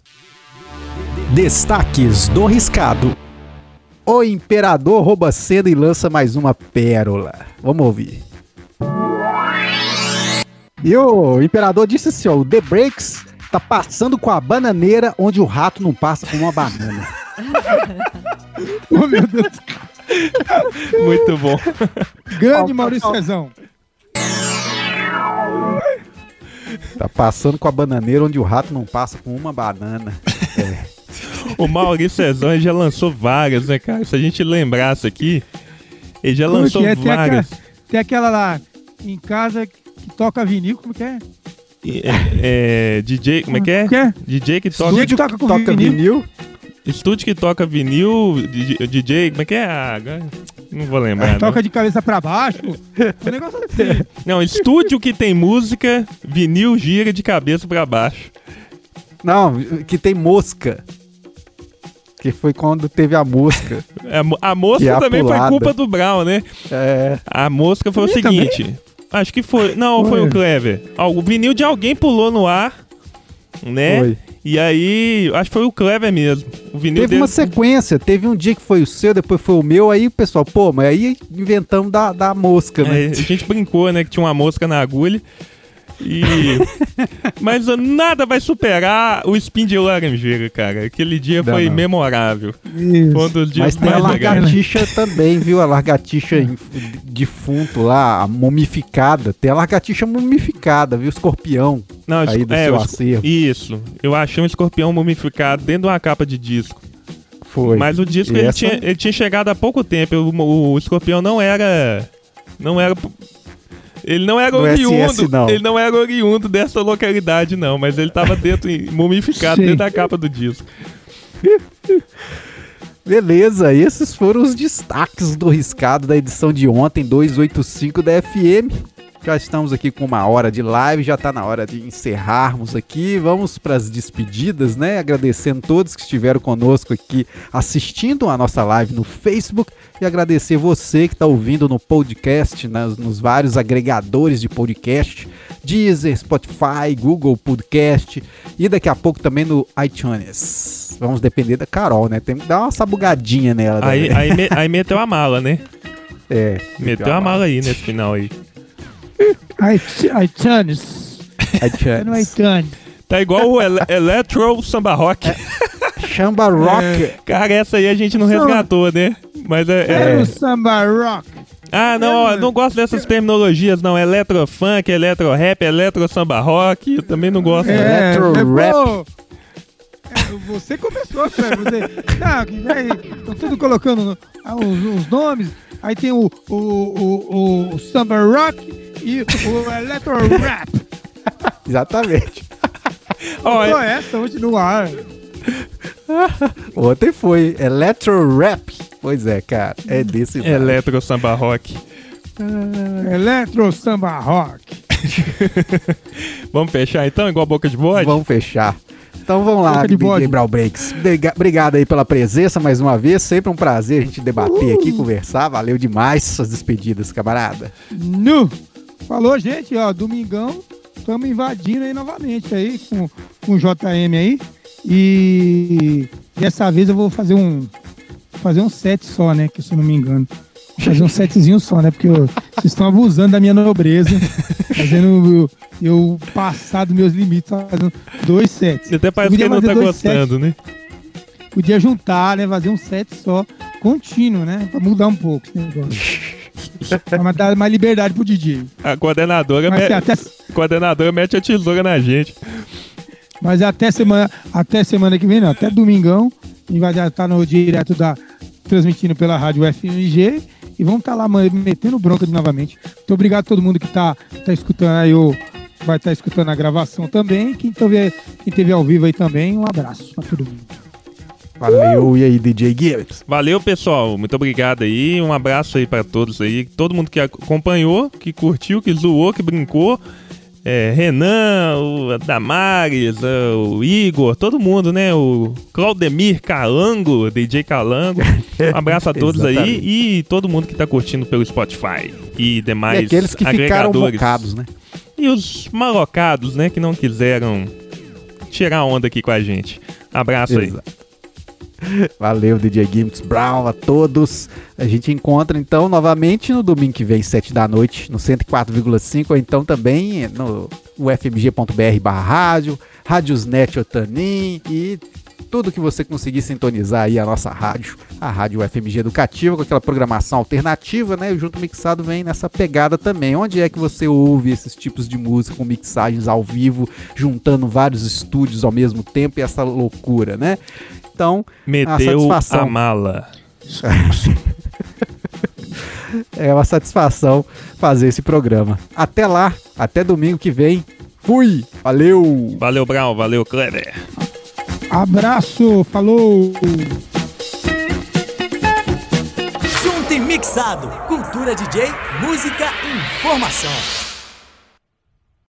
Destaques do Riscado. O Imperador rouba cena e lança mais uma pérola. Vamos ouvir. E o Imperador disse assim, ó, o The Breaks tá passando com a bananeira onde o rato não passa com uma banana. Oh, meu Deus. Muito bom. Grande Maurício Cezão. Tá passando com a bananeira onde o rato não passa com uma banana. O Maurício Cezão já lançou várias, né, cara? Se a gente lembrasse aqui, ele já Como lançou é? Tem aquela, várias. tem aquela lá em casa que toca vinil, como que é? É, é, DJ, como é que é? Que é? DJ que toca. Estúdio que toca com toca vinil. vinil. Estúdio que toca vinil, DJ, DJ, como é que é? Ah, não vou lembrar. não. Toca de cabeça pra baixo. O negócio assim. Não, estúdio que tem música, vinil gira de cabeça pra baixo. Não, que tem mosca. Que foi quando teve a mosca. A, mo- a mosca é a também pulada. foi culpa do Brown, né? É, A mosca foi o seguinte. Acho que foi. Não, foi, Foi. o Clever. Ó, o vinil de alguém pulou no ar, né? foi. E aí, acho que foi o Clever mesmo. O vinil Teve dele. uma sequência, teve um dia que foi o seu, depois foi o meu, aí o pessoal, pô, mas aí inventamos da, da mosca, né? É, a gente brincou, né? Que tinha uma mosca na agulha. E. Mas nada vai superar o spin de laranjeira, cara. Aquele dia Não, foi não. memorável. Isso. Foi um dos dias Mas tem a legais. largatixa também, viu? A largatixa inf- defunto lá, a mumificada. Tem a largatixa mumificada, viu? Escorpião. Não, aí do é, seu acervo. Isso. Eu achei um escorpião mumificado dentro de uma capa de disco. Foi. Mas o disco ele, essa- tinha, ele tinha chegado há pouco tempo. O, o escorpião não era. Não era. Ele não era No oriundo. Não. Ele não era oriundo dessa localidade, não. Mas ele tava dentro, mumificado Sim. dentro da capa do disco. Beleza, esses foram os destaques do riscado da edição de ontem, 285 da FM. Já estamos aqui com uma hora de live, já está na hora de encerrarmos aqui. Vamos para as despedidas, né? Agradecendo todos que estiveram conosco aqui assistindo a nossa live no Facebook e agradecer você que está ouvindo no podcast, nas- nos vários agregadores de podcast, Deezer, Spotify, Google Podcast e daqui a pouco também no iTunes. Vamos depender da Carol, né? Tem que dar uma sabugadinha nela. Aí, aí, aí meteu a mala, né? é, Meteu a mala aí nesse final aí. iTunes. É iTunes. iTunes. Tá igual o ele Electro Samba Rock. Chamba Rock. Cara, essa aí a gente não resgatou, né? Mas é. É, é- samba rock. Ah, não, ó, não gosto dessas terminologias, não. Eletrofunk, eletro-rap, eletro-samba rock. Eu também não gosto. É. mas, rap. É, você começou, cara. Você, não, que vai, estão tudo colocando no- ah, os, os nomes. Aí tem o, o, o, o samba rock e o electro rap. Exatamente. É- Só essa hoje no ar. Ontem foi Electro Rap. Pois é, cara. É desse naipe. Eletro-samba rock. Electro samba rock. Vamos fechar então, igual boca de bode? Vamos fechar. Então vamos lá, DJ. Brau Breaks. Briga- Obrigado aí pela presença mais uma vez. Sempre um prazer a gente debater aqui, conversar. Valeu demais suas despedidas, camarada. Nu! Falou, gente, ó, domingão, estamos invadindo aí novamente aí com, com o JM aí. E dessa vez eu vou fazer um fazer um set só, né, que se eu não me engano. Vou Fazer um setzinho só, né? Porque eu- vocês estão abusando da minha nobreza, fazendo eu, eu passar dos meus limites, fazendo dois sets. Até parece que ele não tá gostando, né? Podia juntar, né? Fazer um set só, contínuo, né? Pra mudar um pouco esse negócio. pra dar mais liberdade pro DJ. A coordenadora, Mas me- até, a coordenadora mete a tesoura na gente. Mas até semana, até semana que vem, não, até domingão, a gente vai estar no direto da transmitindo pela rádio FMG e vamos estar lá mano, metendo bronca de novamente. Muito obrigado a todo mundo que tá, tá escutando aí, o, vai estar escutando a gravação também. Quem teve, quem teve ao vivo aí também, um abraço pra todo mundo. Valeu, e aí, DJ Gibbs? Valeu, pessoal. Muito obrigado aí. Um abraço aí pra todos aí. Todo mundo que acompanhou, que curtiu, que zoou, que brincou. É, Renan, o Damares, é, o Igor, todo mundo, né? O Claudemir Calango, DJ Calango. Um abraço a todos aí e todo mundo que tá curtindo pelo Spotify e demais e aqueles que ficaram mocados, né? E os malocados, né, que não quiseram tirar onda aqui com a gente. Abraço aí. Valeu, DJ Gimmicks Brown, a todos. A gente encontra então novamente no domingo que vem, 7 da noite, no 104,5, ou então também no ufmg.br barra rádio, Rádiosnet Otanim e tudo que você conseguir sintonizar aí a nossa rádio, a Rádio UFMG Educativa, com aquela programação alternativa, né? O Junto Mixado vem nessa pegada também. Onde é que você ouve esses tipos de música com mixagens ao vivo, juntando vários estúdios ao mesmo tempo e essa loucura, né? Então, Meteu satisfação. a mala. é uma satisfação fazer esse programa. Até lá, até domingo que vem. Fui! Valeu! Valeu, Brown. Valeu, Kleber. Abraço, falou! Junto e mixado. Cultura DJ, música, informação.